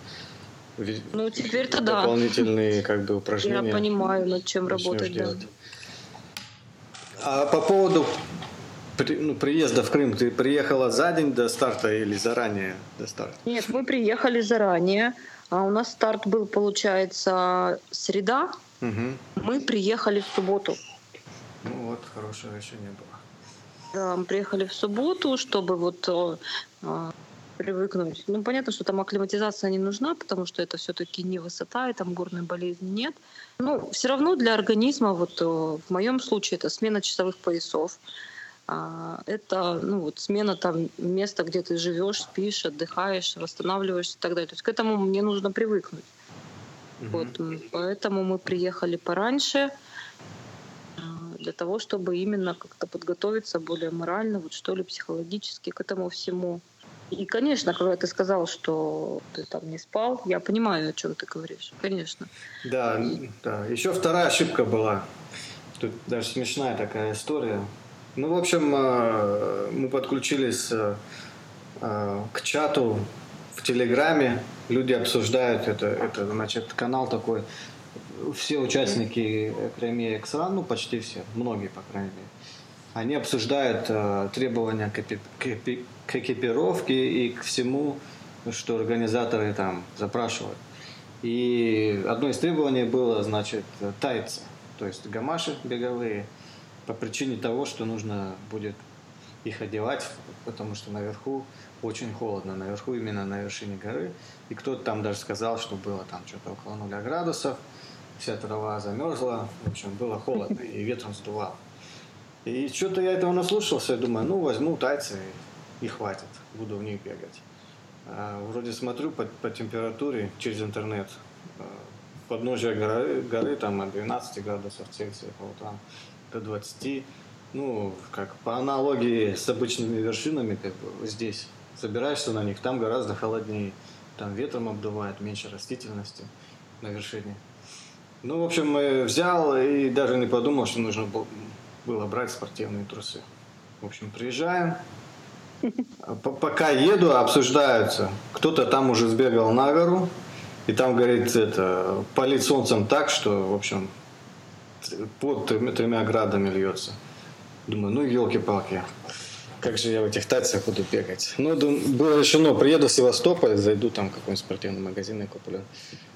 Ну теперь-то да. Дополнительные как бы упражнения. Я понимаю, над чем работать. Делать. Да. А по поводу при, ну, приезда в Крым, ты приехала за день до старта или заранее до старта? Нет, мы приехали заранее. А у нас старт был, получается, среда. Угу. Мы приехали в субботу. Ну вот, хорошего еще не было. Да, мы приехали в субботу, чтобы вот а, привыкнуть. Ну, понятно, что там акклиматизация не нужна, потому что это все-таки не высота, и там горной болезни нет. Но все равно для организма, вот в моем случае, это смена часовых поясов. Это ну, вот, смена там места, где ты живешь, спишь, отдыхаешь, восстанавливаешься и так далее. То есть к этому мне нужно привыкнуть. Вот, м, поэтому мы приехали пораньше а, для того, чтобы именно как-то подготовиться более морально, вот что ли, психологически к этому всему. И, конечно, когда ты сказал, что ты там не спал, я понимаю, о чем ты говоришь. Конечно. Да, да. Еще вторая ошибка была. Тут даже смешная такая история. Ну, в общем, э, мы подключились э, э, к чату в Телеграме. Люди обсуждают это, это значит, канал такой. Все участники Кремия Эксран, ну, почти все, многие, по крайней мере, они обсуждают требования к, к экипировке и к всему, что организаторы там запрашивают. И одно из требований было, значит, тайцы, то есть гамаши беговые, по причине того, что нужно будет их одевать, потому что наверху очень холодно, наверху именно на вершине горы. И кто-то там даже сказал, что было там что-то около нуля градусов, вся трава замерзла, в общем, было холодно и ветром сдувало. И что-то я этого наслушался, и думаю, ну возьму тайцы и хватит, буду в них бегать. А, вроде смотрю по, по температуре через интернет, а, подножие горы, горы там от 12 градусов Цельсия по утрам до 20. Ну, как по аналогии с обычными вершинами, как бы здесь собираешься на них, там гораздо холоднее. Там ветром обдувает, меньше растительности на вершине. Ну, в общем, взял и даже не подумал, что нужно было брать спортивные трусы. В общем, приезжаем, Пока еду, обсуждаются. Кто-то там уже сбегал на гору, и там, говорит, это, палит солнцем так, что, в общем, под тремя, градами льется. Думаю, ну елки-палки, как же я в этих тайцах буду бегать. Ну, было решено, приеду в Севастополь, зайду там в какой-нибудь спортивный магазин и куплю.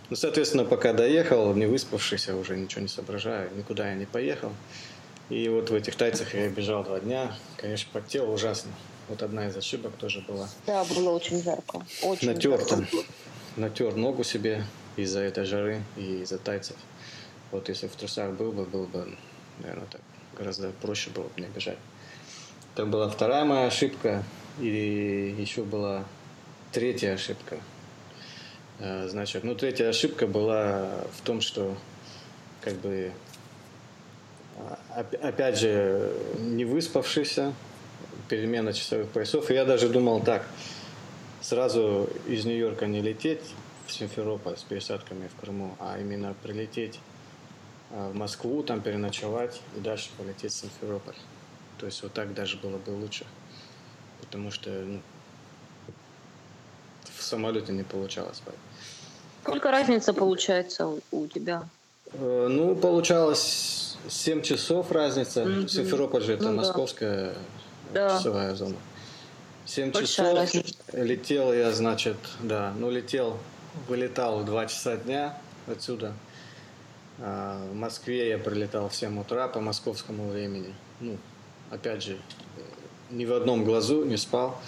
Ну, соответственно, пока доехал, не выспавшийся, уже ничего не соображаю, никуда я не поехал. И вот в этих тайцах я бежал два дня, конечно, потел ужасно. Вот одна из ошибок тоже была. Да, было очень жарко. Очень Натер там. Натер ногу себе из-за этой жары и из-за тайцев. Вот если в трусах был бы, было бы, наверное, так гораздо проще было бы не бежать. Это была вторая моя ошибка. И еще была третья ошибка. Э, значит, ну, третья ошибка была в том, что как бы а, опять же, не выспавшийся, перемена часовых поясов. И я даже думал так, сразу из Нью-Йорка не лететь в Симферополь с пересадками в Крыму, а именно прилететь в Москву, там переночевать и дальше полететь в Симферополь. То есть вот так даже было бы лучше. Потому что ну, в самолете не получалось. спать. Сколько разница получается у тебя? Э, ну, получалось 7 часов разница. Mm-hmm. Симферополь же это ну, московская да. часовая зона. 7 Большая часов разница. летел я, значит, да, ну летел, вылетал в 2 часа дня отсюда. А, в Москве я прилетал в 7 утра по московскому времени. Ну, опять же, ни в одном глазу не спал.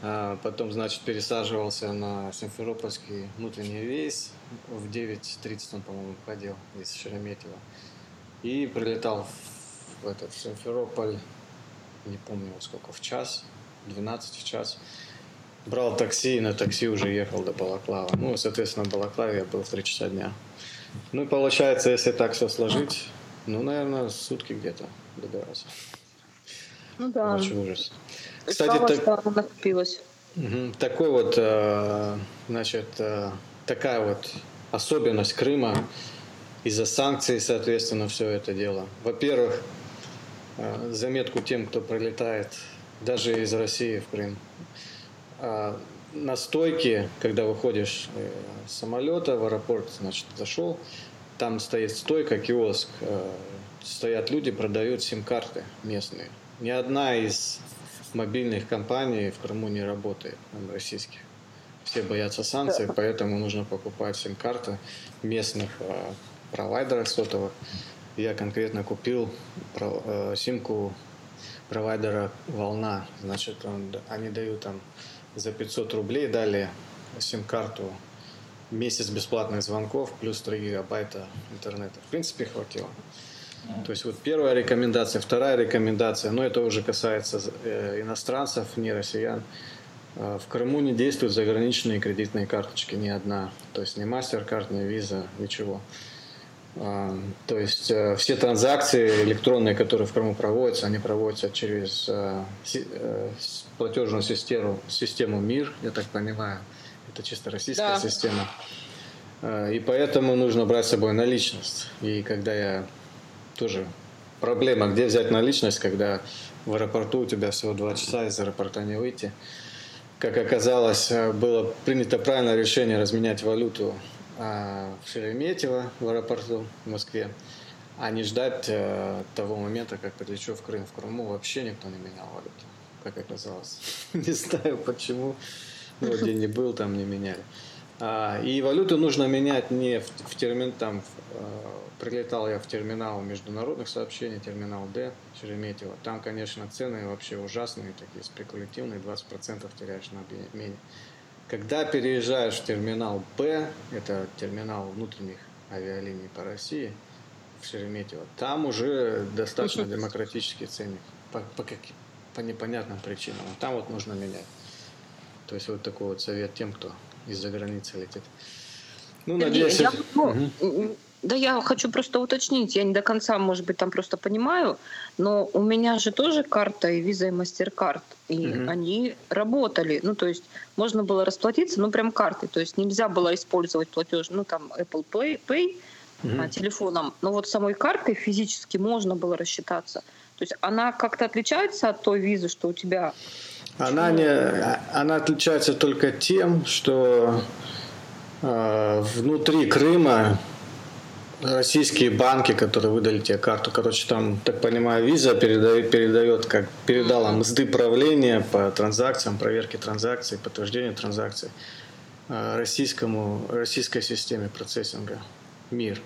А потом, значит, пересаживался на Симферопольский внутренний рейс. В 9.30 он, по-моему, ходил из Шереметьево. И прилетал в этот Симферополь не помню сколько, в час, 12 в час. Брал такси, и на такси уже ехал до Балаклава. Ну, соответственно, в Балаклаве я был в 3 часа дня. Ну, и получается, если так все сложить, ну, наверное, сутки где-то добираться. Ну да. Вообще ужас. Кстати, так... накопилось. Угу. Такой вот, э, значит, э, такая вот особенность Крыма из-за санкций, соответственно, все это дело. Во-первых, Э, заметку тем, кто пролетает даже из России в Крым. На стойке, когда выходишь э, с самолета в аэропорт, значит, зашел, там стоит стойка, киоск, э, стоят люди, продают сим-карты местные. Ни одна из мобильных компаний в Крыму не работает, российских. Все боятся санкций, поэтому нужно покупать сим-карты местных провайдеров сотовых я конкретно купил э, симку провайдера «Волна». Значит, он, они дают там за 500 рублей, дали сим-карту, месяц бесплатных звонков, плюс 3 гигабайта интернета. В принципе, хватило. То есть вот первая рекомендация, вторая рекомендация, но это уже касается э, иностранцев, не россиян. В Крыму не действуют заграничные кредитные карточки, ни одна. То есть ни MasterCard, ни Visa, ничего. То есть э, все транзакции электронные, которые в Крыму проводятся, они проводятся через э, э, платежную систему, систему МИР, я так понимаю. Это чисто российская да. система. И поэтому нужно брать с собой наличность. И когда я тоже проблема, где взять наличность, когда в аэропорту у тебя всего два часа из аэропорта не выйти. Как оказалось, было принято правильное решение разменять валюту а, в Шереметьево в аэропорту в Москве, а не ждать э, того момента, как прилечу в Крым. В Крыму вообще никто не менял валюту, как оказалось. не знаю почему. Вроде не был, там не меняли. А, и валюту нужно менять не в, в термин, там, э, прилетал я в терминал международных сообщений, терминал Д, Шереметьево. Там, конечно, цены вообще ужасные, такие спекулятивные, 20% теряешь на обмене. Когда переезжаешь в терминал Б, это терминал внутренних авиалиний по России, в Шереметьево, там уже достаточно демократический ценник по, по, по непонятным причинам. Там вот нужно менять. То есть вот такой вот совет тем, кто из-за границы летит. Ну, надеюсь... Я, ну, угу. Да я хочу просто уточнить, я не до конца, может быть, там просто понимаю, но у меня же тоже карта и виза и MasterCard, и угу. они работали. Ну, то есть можно было расплатиться, ну, прям картой. То есть нельзя было использовать платеж, ну, там, Apple Pay, Pay угу. а, телефоном. Но вот самой картой физически можно было рассчитаться. То есть она как-то отличается от той визы, что у тебя? Она, не, она отличается только тем, что э, внутри Крыма российские банки, которые выдали тебе карту, короче, там, так понимаю, виза передает, передает как передала мзды правления по транзакциям, проверке транзакций, подтверждению транзакций э, российскому, российской системе процессинга МИР.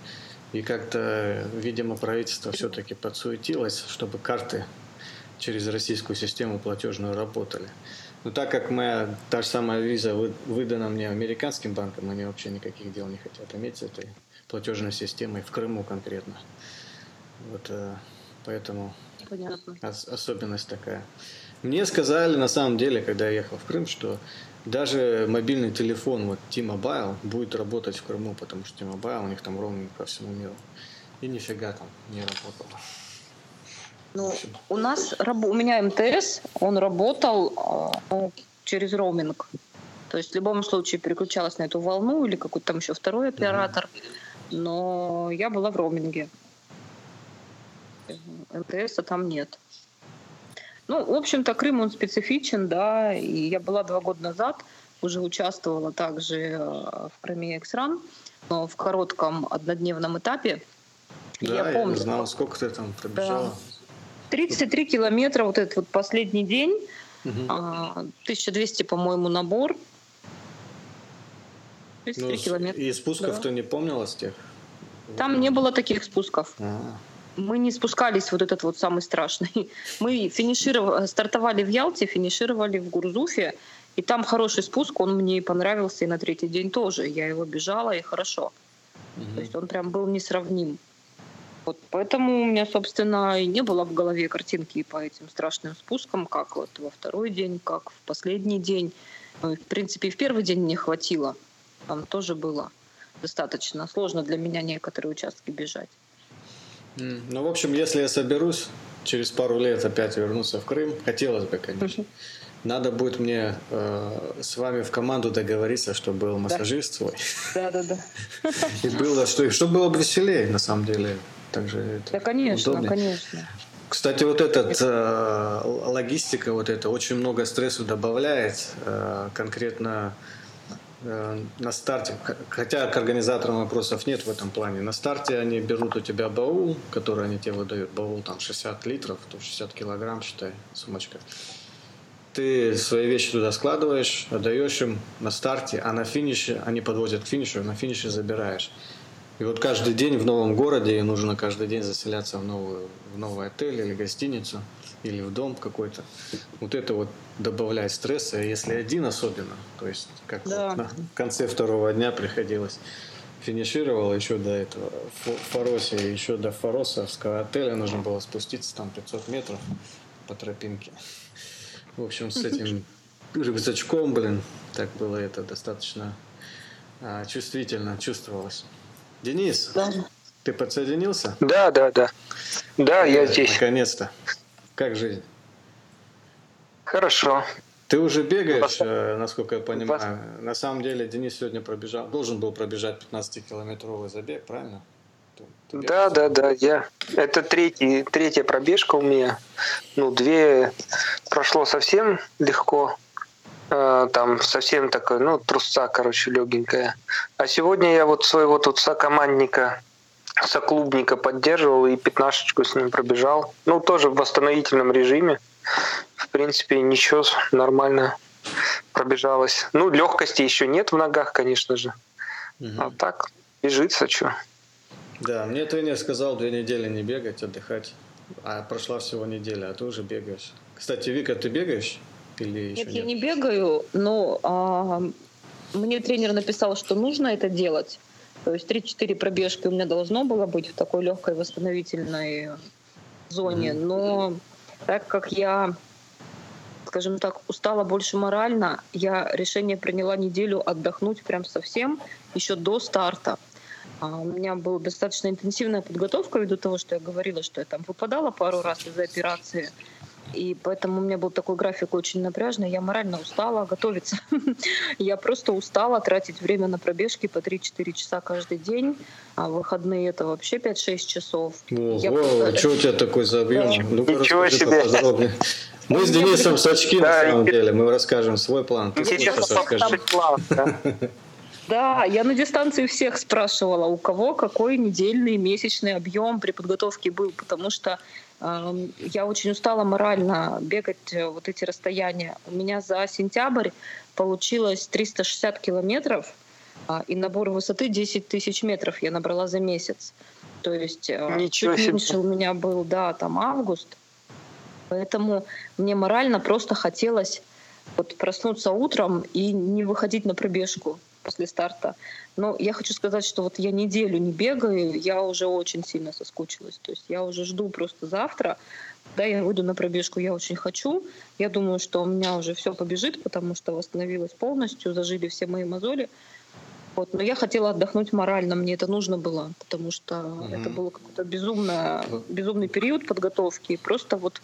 И как-то, видимо, правительство все-таки подсуетилось, чтобы карты через российскую систему платежную работали. Но так как моя та же самая виза выдана мне американским банком, они вообще никаких дел не хотят иметь с этой платежной системой в Крыму конкретно. Вот э, поэтому Понятно. особенность такая. Мне сказали на самом деле, когда я ехал в Крым, что даже мобильный телефон, вот T-Mobile, будет работать в Крыму, потому что T-Mobile у них там ровно по всему миру. И нифига там не работало. Ну, у нас, у меня МТС, он работал э, через роуминг. То есть в любом случае переключалась на эту волну или какой-то там еще второй оператор. Mm-hmm но я была в роуминге. МТС а там нет. Ну, в общем-то, Крым, он специфичен, да, и я была два года назад, уже участвовала также э, в Крыме Эксран, но в коротком однодневном этапе. Да, я, помню, я знала, сколько ты там пробежала. Да. 33 километра вот этот вот последний день, угу. 1200, по-моему, набор, 33 ну, километра. И спусков да. ты не помнила с тех? Там не было таких спусков. А-а-а. Мы не спускались вот этот вот самый страшный. Мы финишировали, стартовали в Ялте, финишировали в Гурзуфе, и там хороший спуск, он мне понравился и на третий день тоже. Я его бежала, и хорошо. Угу. То есть он прям был несравним. Вот поэтому у меня, собственно, и не было в голове картинки по этим страшным спускам, как вот во второй день, как в последний день. Ну, в принципе, и в первый день не хватило там тоже было достаточно сложно для меня некоторые участки бежать. Ну, в общем, если я соберусь через пару лет опять вернуться в Крым, хотелось бы, конечно. Надо будет мне э, с вами в команду договориться, чтобы был массажист свой. Да, да, да. И было, что, чтобы было бы веселее, на самом деле. Также да, конечно, удобнее. конечно. Кстати, вот эта э, логистика, вот это очень много стрессу добавляет. Э, конкретно на старте, хотя к организаторам вопросов нет в этом плане, на старте они берут у тебя баул, который они тебе выдают, баул там 60 литров, то 60 килограмм, считай, сумочка. Ты свои вещи туда складываешь, отдаешь им на старте, а на финише, они подвозят к финишу, на финише забираешь. И вот каждый день в новом городе, и нужно каждый день заселяться в, новую, в новый отель или гостиницу, или в дом какой-то. Вот это вот добавляет стресса, если один особенно, то есть как да. вот на, в конце второго дня приходилось финишировал еще до этого в Фаросе, еще до Фаросовского отеля нужно было спуститься там 500 метров по тропинке. В общем, с этим рюкзачком, блин. Так было это достаточно а, чувствительно чувствовалось. Денис, Да. ты подсоединился? Да, да, да. Да, я Э, здесь. Наконец-то. Как жизнь? Хорошо. Ты уже бегаешь, э, насколько я понимаю. На самом деле Денис сегодня пробежал, должен был пробежать 15-километровый забег, правильно? Ты- ты Да, да, да. Я. Это третий, третья пробежка у меня. Ну, две прошло совсем легко. Э, Там совсем такой, ну, трусца, короче, легенькая. А сегодня я вот своего тут сокомандника, соклубника поддерживал и пятнашечку с ним пробежал. Ну, тоже в восстановительном режиме. В принципе, ничего, нормально пробежалось. Ну, легкости еще нет в ногах, конечно же. Мгм. А так, бежится, что. Да, мне тренер сказал две недели не бегать, отдыхать. А прошла всего неделя, а ты уже бегаешь. Кстати, Вика, ты бегаешь? Или еще Нет, нет? я не бегаю, но а, мне тренер написал, что нужно это делать. То есть 3-4 пробежки у меня должно было быть в такой легкой восстановительной зоне. Но так как я, скажем так, устала больше морально, я решение приняла неделю отдохнуть прям совсем еще до старта. А у меня была достаточно интенсивная подготовка ввиду того, что я говорила, что я там выпадала пару раз из-за операции. И поэтому у меня был такой график очень напряжный. Я морально устала готовиться. Я просто устала тратить время на пробежки по 3-4 часа каждый день. А в выходные это вообще 5-6 часов. Ого, просто- что у тебя такой за объем? Ничего себе. Мы с Денисом с очки, на самом деле. Мы расскажем свой план. Ты Интересно сейчас расскажи. да. Да, я на дистанции всех спрашивала, у кого какой недельный, месячный объем при подготовке был, потому что я очень устала морально бегать э, вот эти расстояния. У меня за сентябрь получилось 360 километров, а, и набор высоты 10 тысяч метров я набрала за месяц. То есть э, Ничего чуть себе. меньше у меня был, да, там август. Поэтому мне морально просто хотелось вот проснуться утром и не выходить на пробежку после старта. Но я хочу сказать, что вот я неделю не бегаю, я уже очень сильно соскучилась. То есть я уже жду просто завтра, когда я выйду на пробежку. Я очень хочу. Я думаю, что у меня уже все побежит, потому что восстановилась полностью, зажили все мои мозоли. Вот. Но я хотела отдохнуть морально, мне это нужно было, потому что Мгм. это был какой-то безумно, безумный период подготовки. Просто вот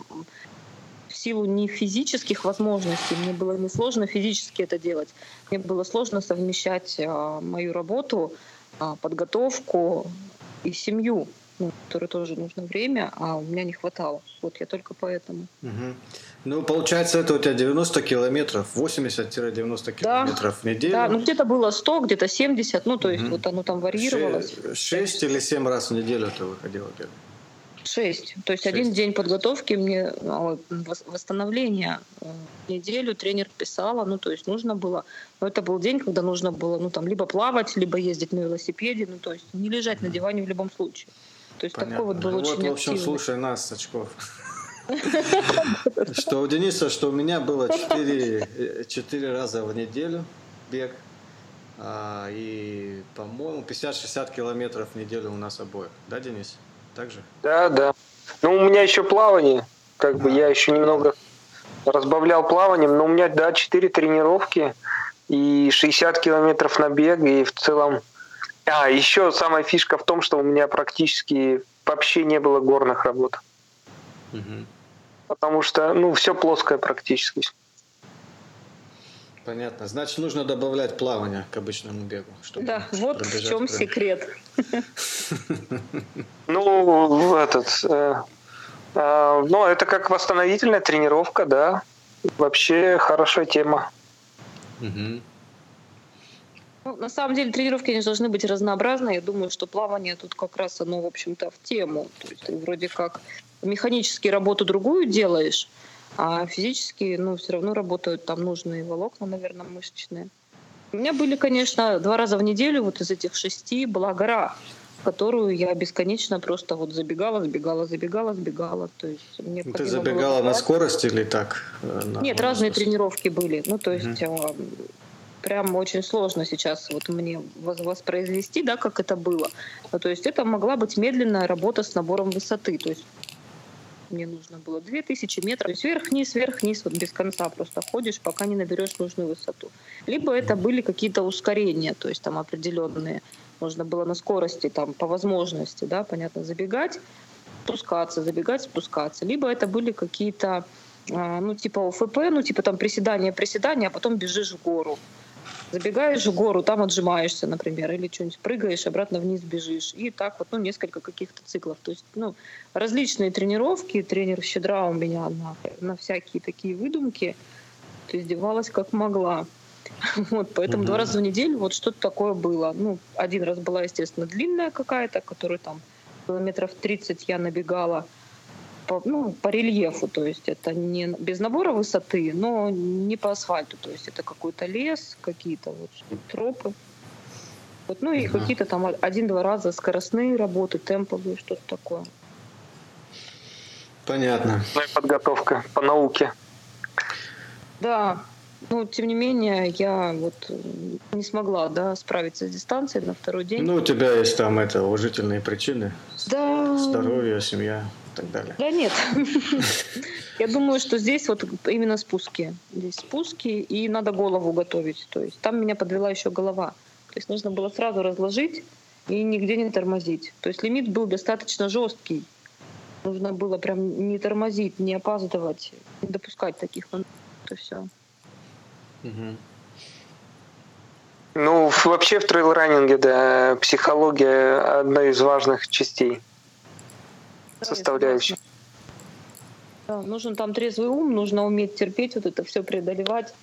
силу не физических возможностей, мне было несложно физически это делать. Мне было сложно совмещать а, мою работу, а, подготовку и семью, ну, которой тоже нужно время, а у меня не хватало. Вот я только поэтому. Мгм. Ну, получается, это у тебя 90 километров, 80-90 километров в неделю. Да, ну где-то было 100, где-то 70, ну то есть Мгм. вот оно там варьировалось. Ше- Шесть или семь раз в неделю ты выходила бегать? Шесть. То есть Шесть. один день подготовки мне, а, вос- восстановления э, неделю тренер писала, ну то есть нужно было, но это был день, когда нужно было, ну там либо плавать, либо ездить на велосипеде, ну то есть не лежать на диване в любом случае. То есть такой вот был Ну очень вот, в общем, активный. слушай нас, Сачков. Что у Дениса, что у меня было 4, 4 раза в неделю бег. А, И, по-моему, 50-60 километров в неделю у нас обоих. Да, Денис? Так же? Да, да. Ну, у меня еще плавание. Как бы А. я еще немного разбавлял плаванием, но у меня, да, 4 тренировки и 60 километров на бег, и в целом... А, еще самая фишка в том, что у меня практически вообще не было горных работ. Мгм. Потому что, ну, все плоское практически. Понятно. Значит, нужно добавлять плавание к обычному бегу. чтобы Да, вот в чем прям. секрет. Ну, этот... э, э, ну, это как восстановительная тренировка, да. Вообще хорошая тема. Ну, на самом деле тренировки они должны быть разнообразны. Я думаю, что плавание тут как раз оно, в общем-то, в тему. То есть ты вроде как механически работу другую делаешь, а физически, ну, все равно работают там нужные волокна, наверное, мышечные. У меня были, конечно, два раза в неделю, вот из этих шести была гора, в которую я бесконечно просто вот забегала, забегала, забегала, забегала. То есть мне Ты необходимо было забегала на скорость или так? э, на- Нет, разные тренировки были. Ну, то есть а, прям очень сложно сейчас вот мне воспроизвести, да, как это было. Ну, то есть это могла быть медленная работа с набором высоты. То есть мне нужно было 2000 метров. То есть вверх-вниз, вверх-вниз, вот без конца просто ходишь, пока не наберешь нужную высоту. Либо это были какие-то ускорения, то есть там определенные. Можно было на скорости, там, по возможности, да, понятно, забегать, спускаться, забегать, спускаться. Либо это были какие-то, а, ну, типа ОФП, ну, типа там приседания, приседания, а потом бежишь в гору. Забегаешь в гору, там отжимаешься, например, или что-нибудь прыгаешь, обратно вниз бежишь. И так вот, ну, несколько каких-то циклов. То есть, ну, различные тренировки. Тренер щедра у меня на, на всякие такие выдумки. То есть издевалась как могла. Вот, поэтому два раза в неделю вот что-то такое было. Ну, один раз была, естественно, длинная какая-то, которую там километров 30 я набегала по, ну, по рельефу, то есть это не без набора высоты, но не по асфальту, то есть это какой-то лес, какие-то вот тропы. Вот, ну и uh какие-то там один-два раза скоростные работы, темповые, что-то такое. Понятно. Ну и подготовка по науке. Да, но тем не менее я вот не смогла, да, справиться с дистанцией на второй день. Ну, у тебя есть там это уважительные причины. Да. Здоровье, семья так далее. Да нет. Я думаю, что здесь вот именно спуски. Здесь спуски, и надо голову готовить. То есть там меня подвела еще голова. То есть нужно было сразу разложить и нигде не тормозить. То есть лимит был достаточно жесткий. Нужно было прям не тормозить, не опаздывать, не допускать таких моментов. И все. Ну, вообще в трейл-раннинге, да, психология одна из важных частей, составляющих. Да, нужен там трезвый ум, нужно уметь терпеть вот это все преодолевать.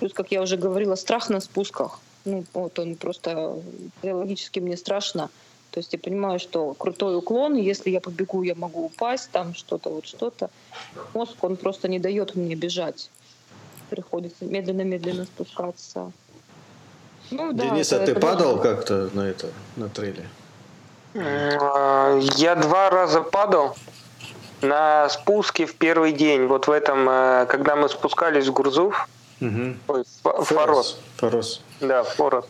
Плюс, как я уже говорила, страх на спусках. Ну, вот он просто биологически мне страшно. То есть я понимаю, что крутой уклон, если я побегу, я могу упасть, там что-то, вот что-то. Мозг, он просто не дает мне бежать приходится медленно-медленно спускаться. Ну, да, Денис, это, а ты это падал как-то на это, на трейле? А, я два раза падал на спуске в первый день. Вот в этом, э, когда мы спускались в Гурзуф, угу. ой, Форос. Форос. Да, Форос.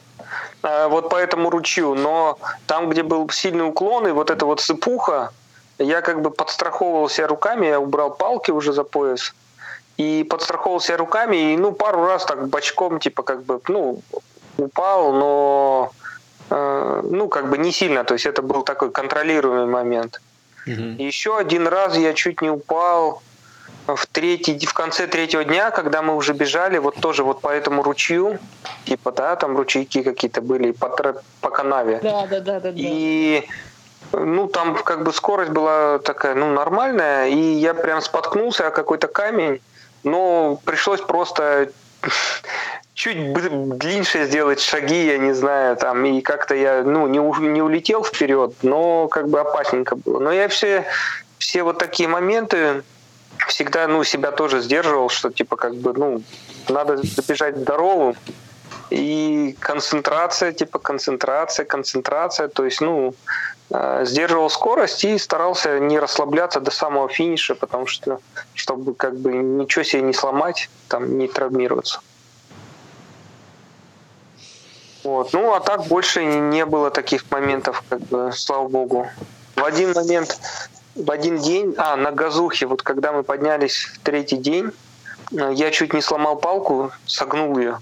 А, вот по этому ручью. Но там, где был сильный уклон и вот эта вот сыпуха, я как бы подстраховывался руками, я убрал палки уже за пояс и подстраховался руками, и ну пару раз так бочком, типа как бы, ну, упал, но ну как бы не сильно, то есть это был такой контролируемый момент. Угу. Еще один раз я чуть не упал в третий, в конце третьего дня, когда мы уже бежали, вот тоже вот по этому ручью, типа, да, там ручейки какие-то были по, по канаве. Да, да, да, да. И ну, там как бы скорость была такая, ну, нормальная, и я прям споткнулся о какой-то камень, но пришлось просто чуть длиннее сделать шаги, я не знаю, там, и как-то я, ну, не, не улетел вперед, но как бы опасненько было. Но я все, все вот такие моменты всегда, ну, себя тоже сдерживал, что, типа, как бы, ну, надо добежать здоровым, и концентрация, типа, концентрация, концентрация, то есть, ну, сдерживал скорость и старался не расслабляться до самого финиша, потому что, чтобы как бы ничего себе не сломать, там не травмироваться. Вот. Ну, а так больше не было таких моментов, как бы, слава богу. В один момент, в один день, а, на газухе, вот когда мы поднялись в третий день, э, я чуть не сломал палку, согнул ее.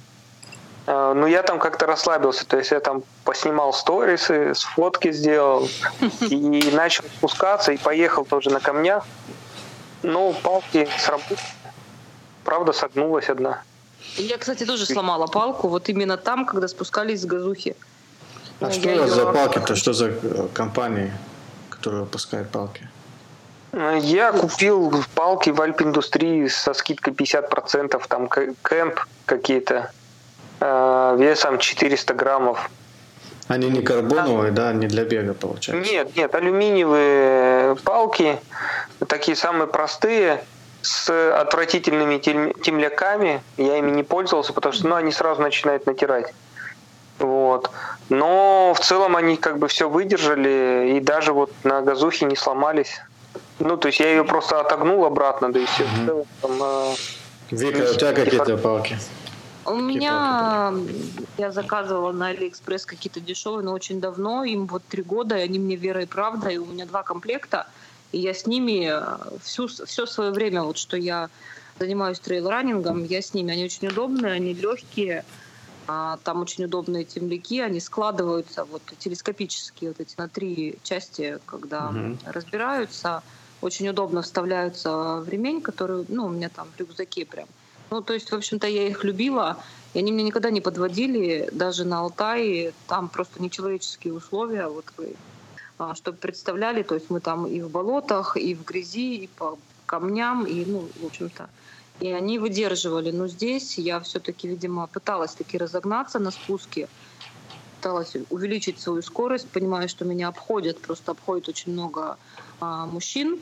А, ну, я там как-то расслабился, то есть я там поснимал сторисы, фотки сделал и начал спускаться и поехал тоже на камнях. Ну, палки сработали. Правда, согнулась одна. Я, кстати, тоже сломала палку, вот именно там, когда спускались с газухи. А ну, что это за палки-то? Что за э, компания, которая выпускает палки? Я купил палки в Альп-индустрии со скидкой 50%, там кэмп какие-то Э, весом 400 граммов. Они не карбоновые, да, не для бега получается? Нет, нет, алюминиевые палки, такие самые простые, с отвратительными темляками. Я ими не пользовался, потому что ну, они сразу начинают натирать. Вот. Но в целом они как бы все выдержали и даже вот на газухе не сломались. Ну, то есть я ее просто отогнул обратно, да и все. Mm-hmm. Там, э, Вика, у тебя какие-то палки? У меня я заказывала на Алиэкспресс какие-то дешевые, но очень давно, им вот три года, и они мне верой и правдой, и у меня два комплекта. И я с ними э, всю, все свое время, вот что я занимаюсь трейл-раннингом, я с ними. Они очень удобные, они легкие, а, там очень удобные темляки, они складываются вот телескопические вот эти на три части, когда угу. разбираются. Очень удобно вставляются в ремень, который, ну, у меня там в рюкзаке прям. Ну, то есть, в общем-то, я их любила, и они меня никогда не подводили, даже на Алтае, там просто нечеловеческие условия, вот вы, а, чтобы представляли, то есть мы там и в болотах, и в грязи, и по камням, и, ну, в общем-то, и они выдерживали. Но здесь я все-таки, видимо, пыталась таки разогнаться на спуске, пыталась увеличить свою скорость, понимая, что меня обходят, просто обходит очень много а, мужчин.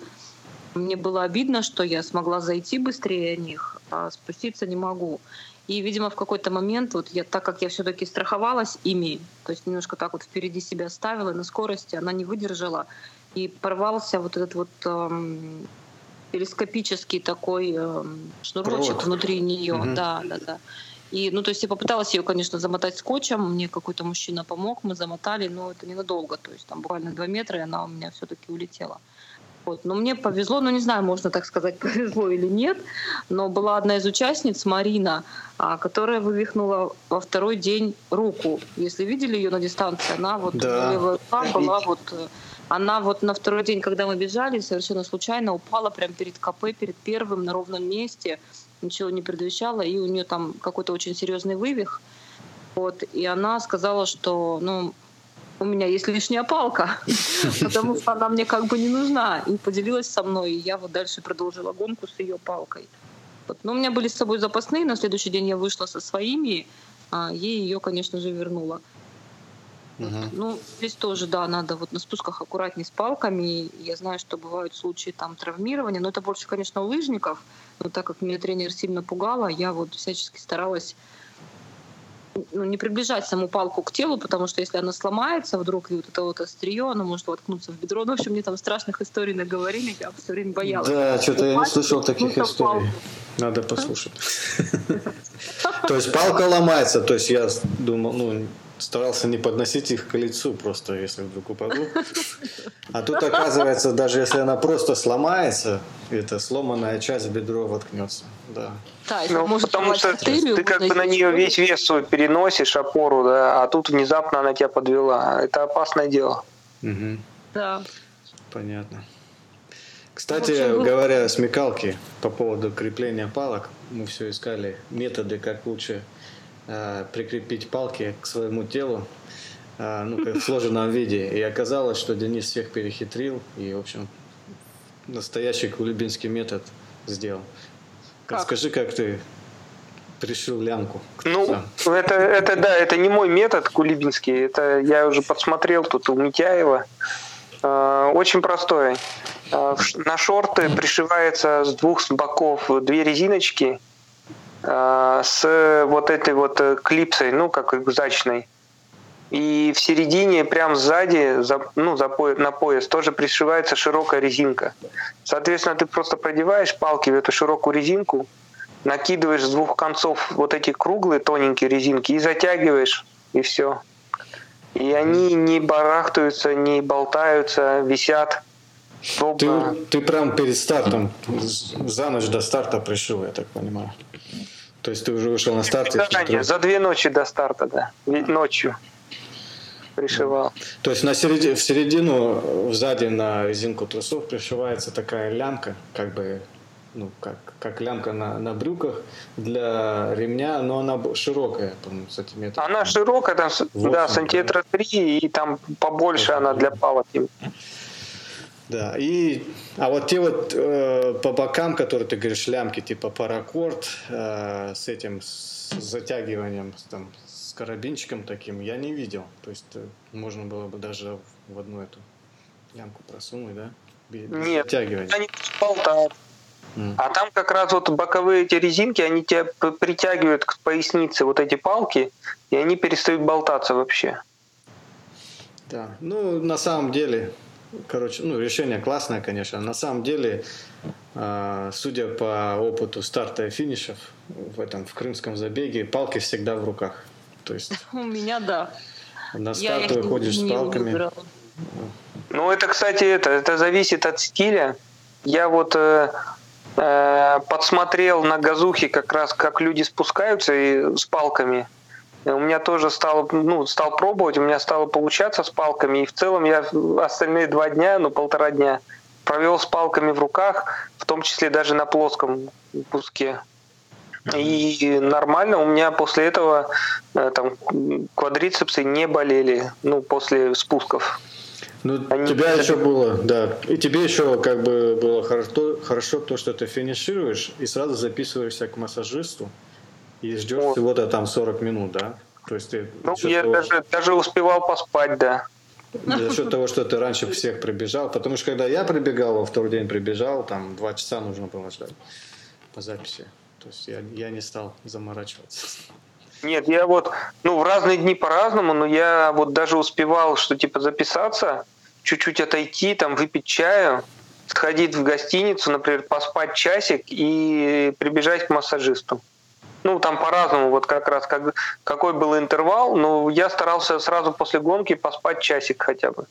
Мне было обидно, что я смогла зайти быстрее них, а спуститься не могу. И, видимо, в какой-то момент, вот я, так как я все-таки страховалась ими, то есть немножко так вот впереди себя ставила на скорости, она не выдержала, и порвался вот этот вот эм, телескопический такой э, шнурочек Провод. внутри нее. Угу. Да, да, да. И, ну, то есть я попыталась ее, конечно, замотать скотчем. Мне какой-то мужчина помог, мы замотали, но это ненадолго. То есть там буквально два метра, и она у меня все-таки улетела. Вот. Но мне повезло, ну не знаю, можно так сказать, повезло или нет, но была одна из участниц, Марина, а, которая вывихнула во второй день руку. Если видели ее на дистанции, она вот да. левая рука была вот э, она вот на второй день, когда мы бежали, совершенно случайно упала прямо перед КП, перед первым на ровном месте, ничего не предвещало, и у нее там какой-то очень серьезный вывих. Вот, и она сказала, что ну, у меня есть лишняя палка, потому что она мне как бы не нужна. И поделилась со мной, и я вот дальше продолжила гонку с ее палкой. Вот. Но у меня были с собой запасные, на следующий день я вышла со своими, а ей ее, конечно же, вернула. Угу. Ну, здесь тоже, да, надо вот на спусках аккуратнее с палками. Я знаю, что бывают случаи там травмирования, но это больше, конечно, у лыжников. Но так как меня тренер сильно пугала, я вот всячески старалась ну, не приближать саму палку к телу, потому что если она сломается вдруг, и вот это вот острие, оно может воткнуться в бедро. Ну, в общем, мне там страшных историй наговорили, я все время боялась. Да, что-то я не слышал таких историй. Надо послушать. То есть палка ломается, то есть я думал, ну, старался не подносить их к лицу, просто если вдруг упаду. А тут оказывается, даже если она просто сломается, эта сломанная часть бедро воткнется. Да. Да, ну, может потому что ты как бы на нее весь вес свой переносишь, опору, да, а тут внезапно она тебя подвела. Это опасное дело. Угу. Да. Понятно. Кстати, общем, говоря о смекалке по поводу крепления палок, мы все искали методы, как лучше Э, прикрепить палки к своему телу, э, ну, как в сложенном виде. И оказалось, что Денис всех перехитрил и, в общем, настоящий кулибинский метод сделал. Как? Скажи, как ты пришил лямку? Ну, это, это да, это не мой метод кулибинский, это я уже подсмотрел тут у Митяева. Э, очень простой. На шорты пришивается с двух боков две резиночки – Э, с вот этой вот э, клипсой, ну, как рюкзачной. И в середине, прям сзади, за, ну, за пояс, на пояс, тоже пришивается широкая резинка. Соответственно, ты просто продеваешь палки в эту широкую резинку, накидываешь с двух концов вот эти круглые тоненькие резинки и затягиваешь, и все. И они не барахтаются, не болтаются, висят. Ты, ты прям перед стартом, за ночь до старта пришил, я так понимаю. То есть ты уже вышел на старт? Заранее, за две ночи до старта, да. Ночью пришивал. То есть на середину, в середину сзади на резинку трусов пришивается такая лямка, как бы ну, как, как лямка на, на брюках для ремня, но она широкая, по-моему, сантиметр. Она широкая, там, 8, да, сантиметра 3, и там побольше она для палок. Да, и, а вот те вот э, по бокам, которые ты говоришь, лямки, типа паракорд, э, с этим, с затягиванием, там, с карабинчиком таким, я не видел. То есть э, можно было бы даже в одну эту лямку просунуть, да? Без Нет, они болтают. Mm. А там как раз вот боковые эти резинки, они тебя притягивают к пояснице вот эти палки, и они перестают болтаться вообще. Да, ну на самом деле Короче, ну, решение классное, конечно. На самом деле, а, судя по опыту старта и финишев в этом в крымском забеге, палки всегда в руках. То есть у меня да. На старт выходишь с палками. Ну, это, кстати, это, это зависит от стиля. Я вот э, э, подсмотрел на газухе как раз, как люди спускаются и с палками. И у меня тоже стало, ну, стал пробовать, у меня стало получаться с палками. И в целом я остальные два дня, ну, полтора дня провел с палками в руках, в том числе даже на плоском куске. И нормально, у меня после этого э, там квадрицепсы не болели, ну, после спусков. Ну, Они тебя еще было, да. И тебе еще как бы было хорошо, хорошо то, что ты финишируешь и сразу записываешься к массажисту и ждешь вот. всего-то там 40 минут, да? То есть ты ну, я того... даже, даже успевал поспать, да. За счет того, что ты раньше всех прибежал. Потому что когда я прибегал, во второй день прибежал, там два часа нужно было ждать по записи. То есть я, я не стал заморачиваться. Нет, я вот, ну, в разные дни по-разному, но я вот даже успевал, что типа записаться, чуть-чуть отойти, там, выпить чаю, сходить в гостиницу, например, поспать часик и прибежать к массажисту. Ну, там по-разному, вот как раз как, какой был интервал, но я старался сразу после гонки поспать часик хотя бы.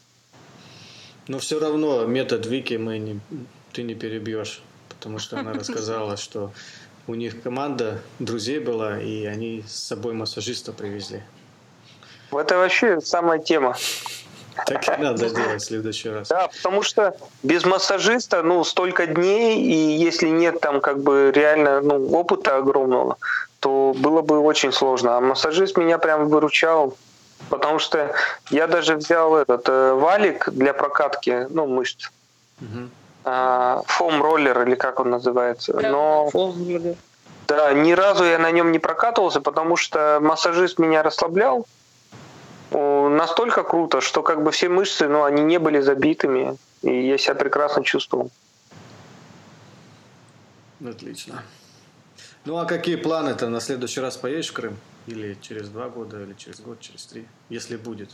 Но все равно метод Вики мы не, ты не перебьешь, потому что она рассказала, что у них команда друзей была, и они с собой массажиста привезли. Это вообще самая тема. Так и надо делать в следующий раз. Да, потому что без массажиста, ну, столько дней, и если нет там как бы реально ну, опыта огромного, то было бы очень сложно. А массажист меня прям выручал, потому что я даже взял этот э, валик для прокатки, ну, мышц. Угу. Фом-роллер, или как он называется. Да, Но... Да, ни разу я на нем не прокатывался, потому что массажист меня расслаблял, настолько круто, что как бы все мышцы, ну, они не были забитыми, и я себя прекрасно чувствовал. Отлично. Ну а какие планы-то? На следующий раз поедешь в Крым? Или через два года, или через год, через три, если будет?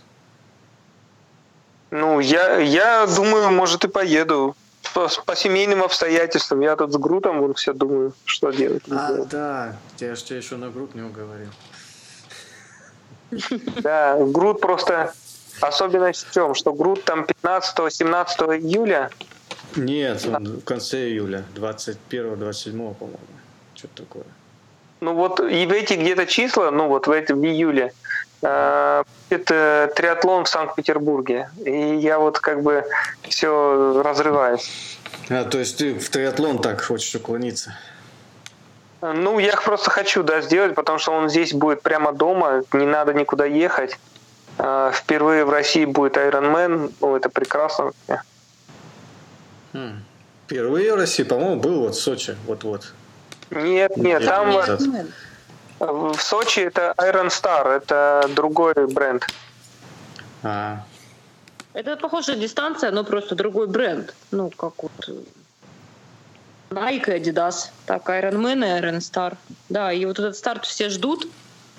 Ну, я, я думаю, может и поеду. По, по семейным обстоятельствам. Я тут с Грутом вон все думаю, что делать. А, делать. да. Я же тебя еще на Грут не уговорил. Да, Грут просто особенность в чем, что Грут там 15-17 июля. Нет, он в конце июля, 21-27, по-моему. Что-то такое. Ну вот и в эти где-то числа, ну вот в, эти, в июле, э, это триатлон в Санкт-Петербурге. И я вот как бы все разрываюсь. А, то есть ты в триатлон так хочешь уклониться? Ну, я просто хочу, да, сделать, потому что он здесь будет прямо дома, не надо никуда ехать. А, впервые в России будет Iron Man, ну, это прекрасно. Хм. Впервые в России, по-моему, был вот в Сочи, вот-вот. Нет, нет, там в Сочи это Iron Star, это другой бренд. А. Это похожая дистанция, но просто другой бренд. Ну, как вот Nike, Adidas, так, Iron Man и Iron Star. Да, и вот этот старт все ждут.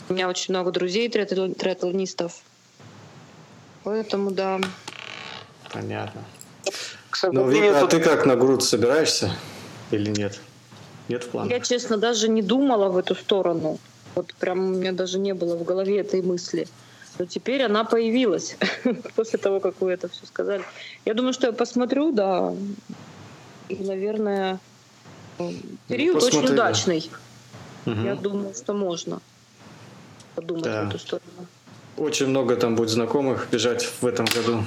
У меня очень много друзей триатлонистов. Поэтому, да. Понятно. Ну, Вика, а ты как на груд собираешься или нет? Нет в планах? Я, честно, даже не думала в эту сторону. Вот прям у меня даже не было в голове этой мысли. Но теперь она появилась после того, как вы это все сказали. Я думаю, что я посмотрю, да. И, наверное, Период ну, очень удачный. Угу. Я думаю, что можно подумать да. в эту сторону. Очень много там будет знакомых бежать в этом году.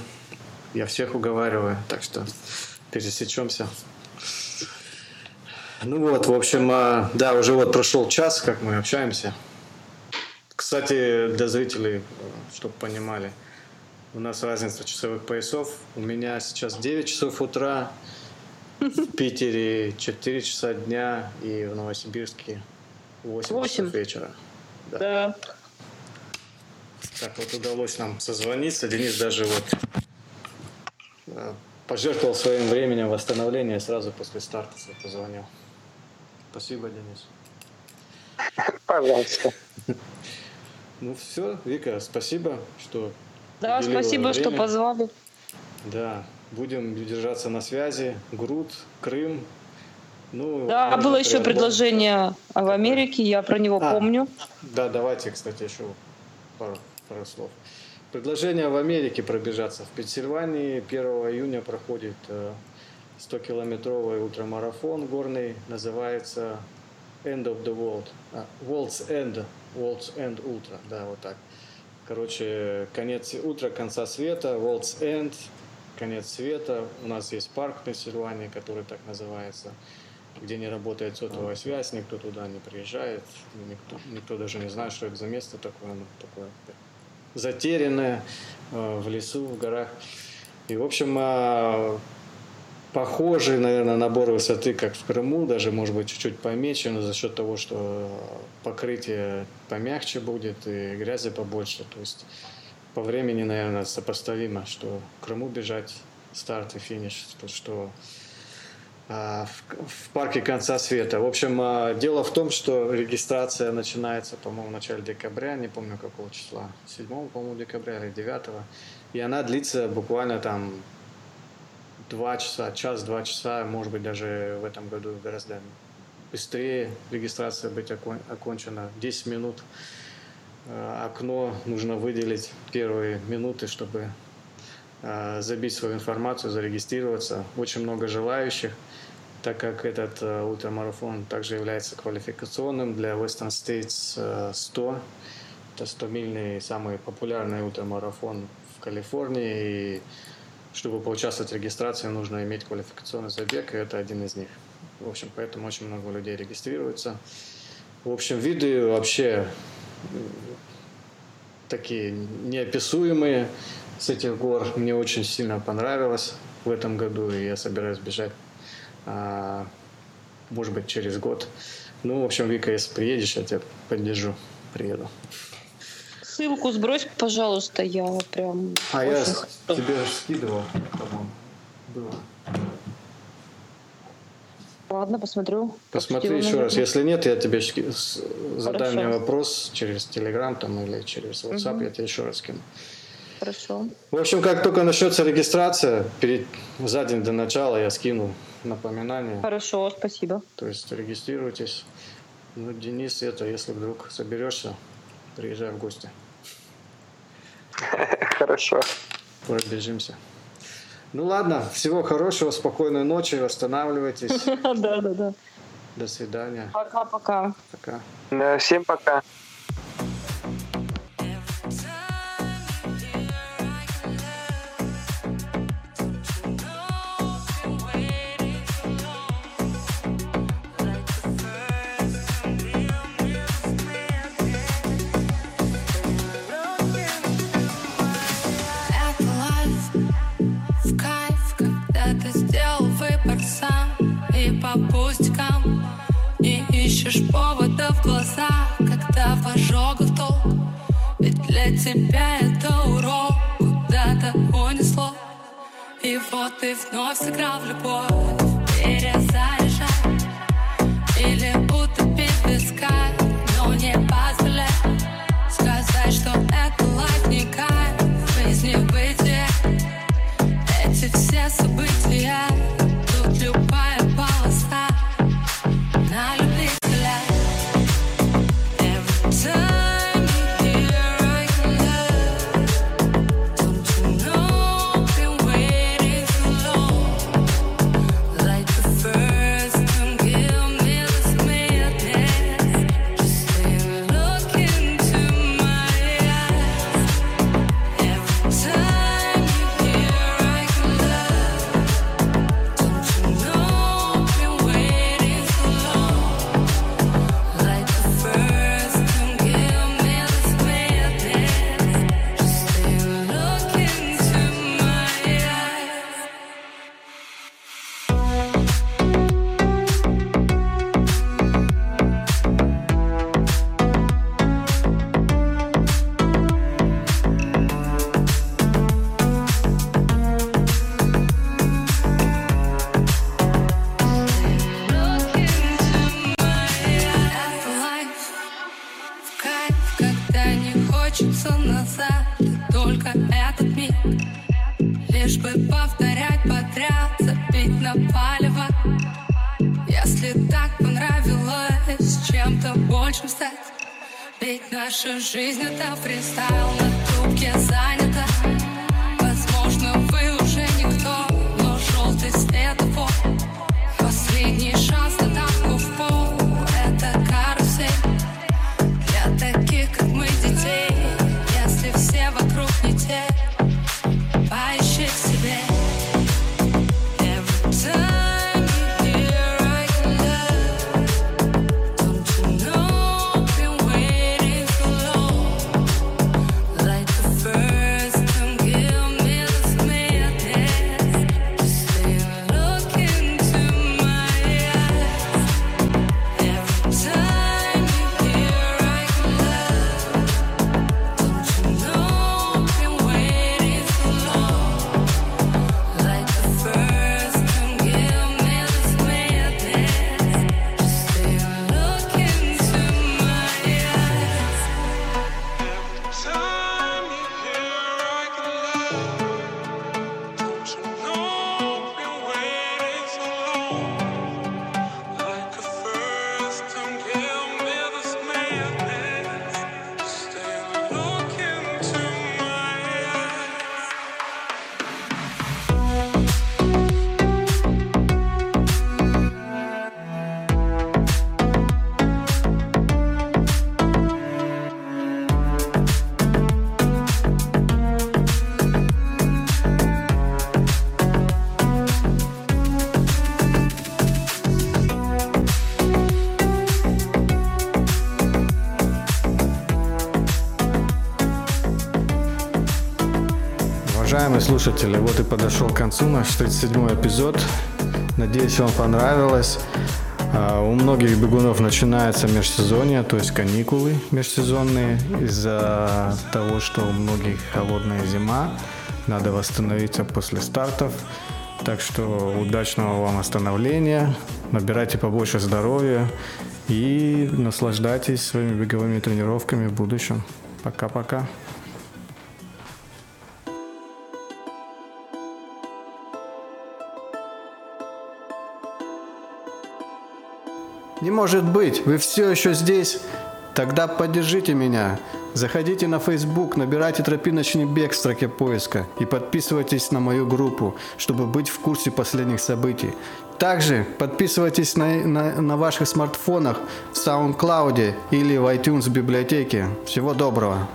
Я всех уговариваю, так что пересечемся. Ну вот, в общем, а, да, уже вот прошел час, как мы общаемся. Кстати, для зрителей, чтобы понимали, у нас разница часовых поясов. У меня сейчас 9 часов утра, в Питере 4 часа дня и в Новосибирске 8, 8. часов вечера. Да. да. Так вот удалось нам созвониться. Денис даже вот э, пожертвовал своим временем восстановления сразу после старта позвонил. Спасибо, Денис. Пожалуйста. Ну все, Вика, спасибо, что Да, спасибо, время. что позвали. Да, Будем держаться на связи. Груд, Крым. Ну, да, было еще триатлон. предложение в Америке, я про него а, помню. Да, давайте, кстати, еще пару, пару слов. Предложение в Америке пробежаться. В Пенсильвании 1 июня проходит 100-километровый ультрамарафон горный. Называется End of the World. А, World's End. World's End Ultra. Да, вот так. Короче, конец утра, конца света. World's End. Конец света. У нас есть парк в Пенсильвании, который так называется где не работает сотовая связь, никто туда не приезжает, никто, никто даже не знает, что это за место такое, ну, такое затерянное э, в лесу, в горах. И, в общем, э, похожий, наверное, набор высоты, как в Крыму, даже, может быть, чуть-чуть поменьше, но за счет того, что покрытие помягче будет и грязи побольше. То есть по времени, наверное, сопоставимо, что в Крыму бежать старт и финиш, то, что а, в парке конца света. В общем, а, дело в том, что регистрация начинается, по-моему, в начале декабря, не помню какого числа, 7, по-моему, декабря или 9. И она длится буквально там два часа, час-два часа, может быть, даже в этом году гораздо быстрее регистрация быть окон, окончена. 10 минут окно нужно выделить первые минуты, чтобы э, забить свою информацию, зарегистрироваться. Очень много желающих, так как этот э, ультрамарафон также является квалификационным для Western States 100. Это 100-мильный самый популярный ультрамарафон в Калифорнии. И чтобы поучаствовать в регистрации, нужно иметь квалификационный забег, и это один из них. В общем, поэтому очень много людей регистрируется. В общем, виды вообще такие неописуемые с этих гор. Мне очень сильно понравилось в этом году, и я собираюсь бежать, а, может быть, через год. Ну, в общем, Вика, если приедешь, я тебя поддержу. Приеду. Ссылку сбрось, пожалуйста, я прям... А я тебе скидывал, по-моему. Было. Ладно, посмотрю. Посмотри еще раз. Если нет, я тебе задай мне вопрос через Telegram там, или через WhatsApp, угу. я тебе еще раз кину. Хорошо. В общем, как только начнется регистрация, перед, за день до начала я скину напоминание. Хорошо, спасибо. То есть регистрируйтесь. Ну, Денис, это если вдруг соберешься, приезжай в гости. Хорошо. Пробежимся. Ну ладно, всего хорошего, спокойной ночи, восстанавливайтесь. Да, да, да. До свидания. Пока-пока. Пока. Всем пока. Тебя это урок Куда-то унесло. И вот ты вновь сыграл в любовь. Перезаряжай Или утопить в песках Но не позволяй жизнь Уважаемые слушатели, вот и подошел к концу наш 37-й эпизод. Надеюсь, вам понравилось. А, У многих бегунов начинается межсезонье, то есть каникулы межсезонные. Из-за того, что у многих холодная зима, надо восстановиться после стартов. Так что удачного вам остановления, набирайте побольше здоровья и наслаждайтесь своими беговыми тренировками в будущем. Пока-пока. Не может быть, вы все еще здесь? Тогда поддержите меня. Заходите на Facebook, набирайте «Тропиночный бег» в строке поиска и подписывайтесь на мою группу, чтобы быть в курсе последних событий. Также подписывайтесь на, на, на ваших смартфонах в SoundCloud или в iTunes библиотеке. Всего доброго!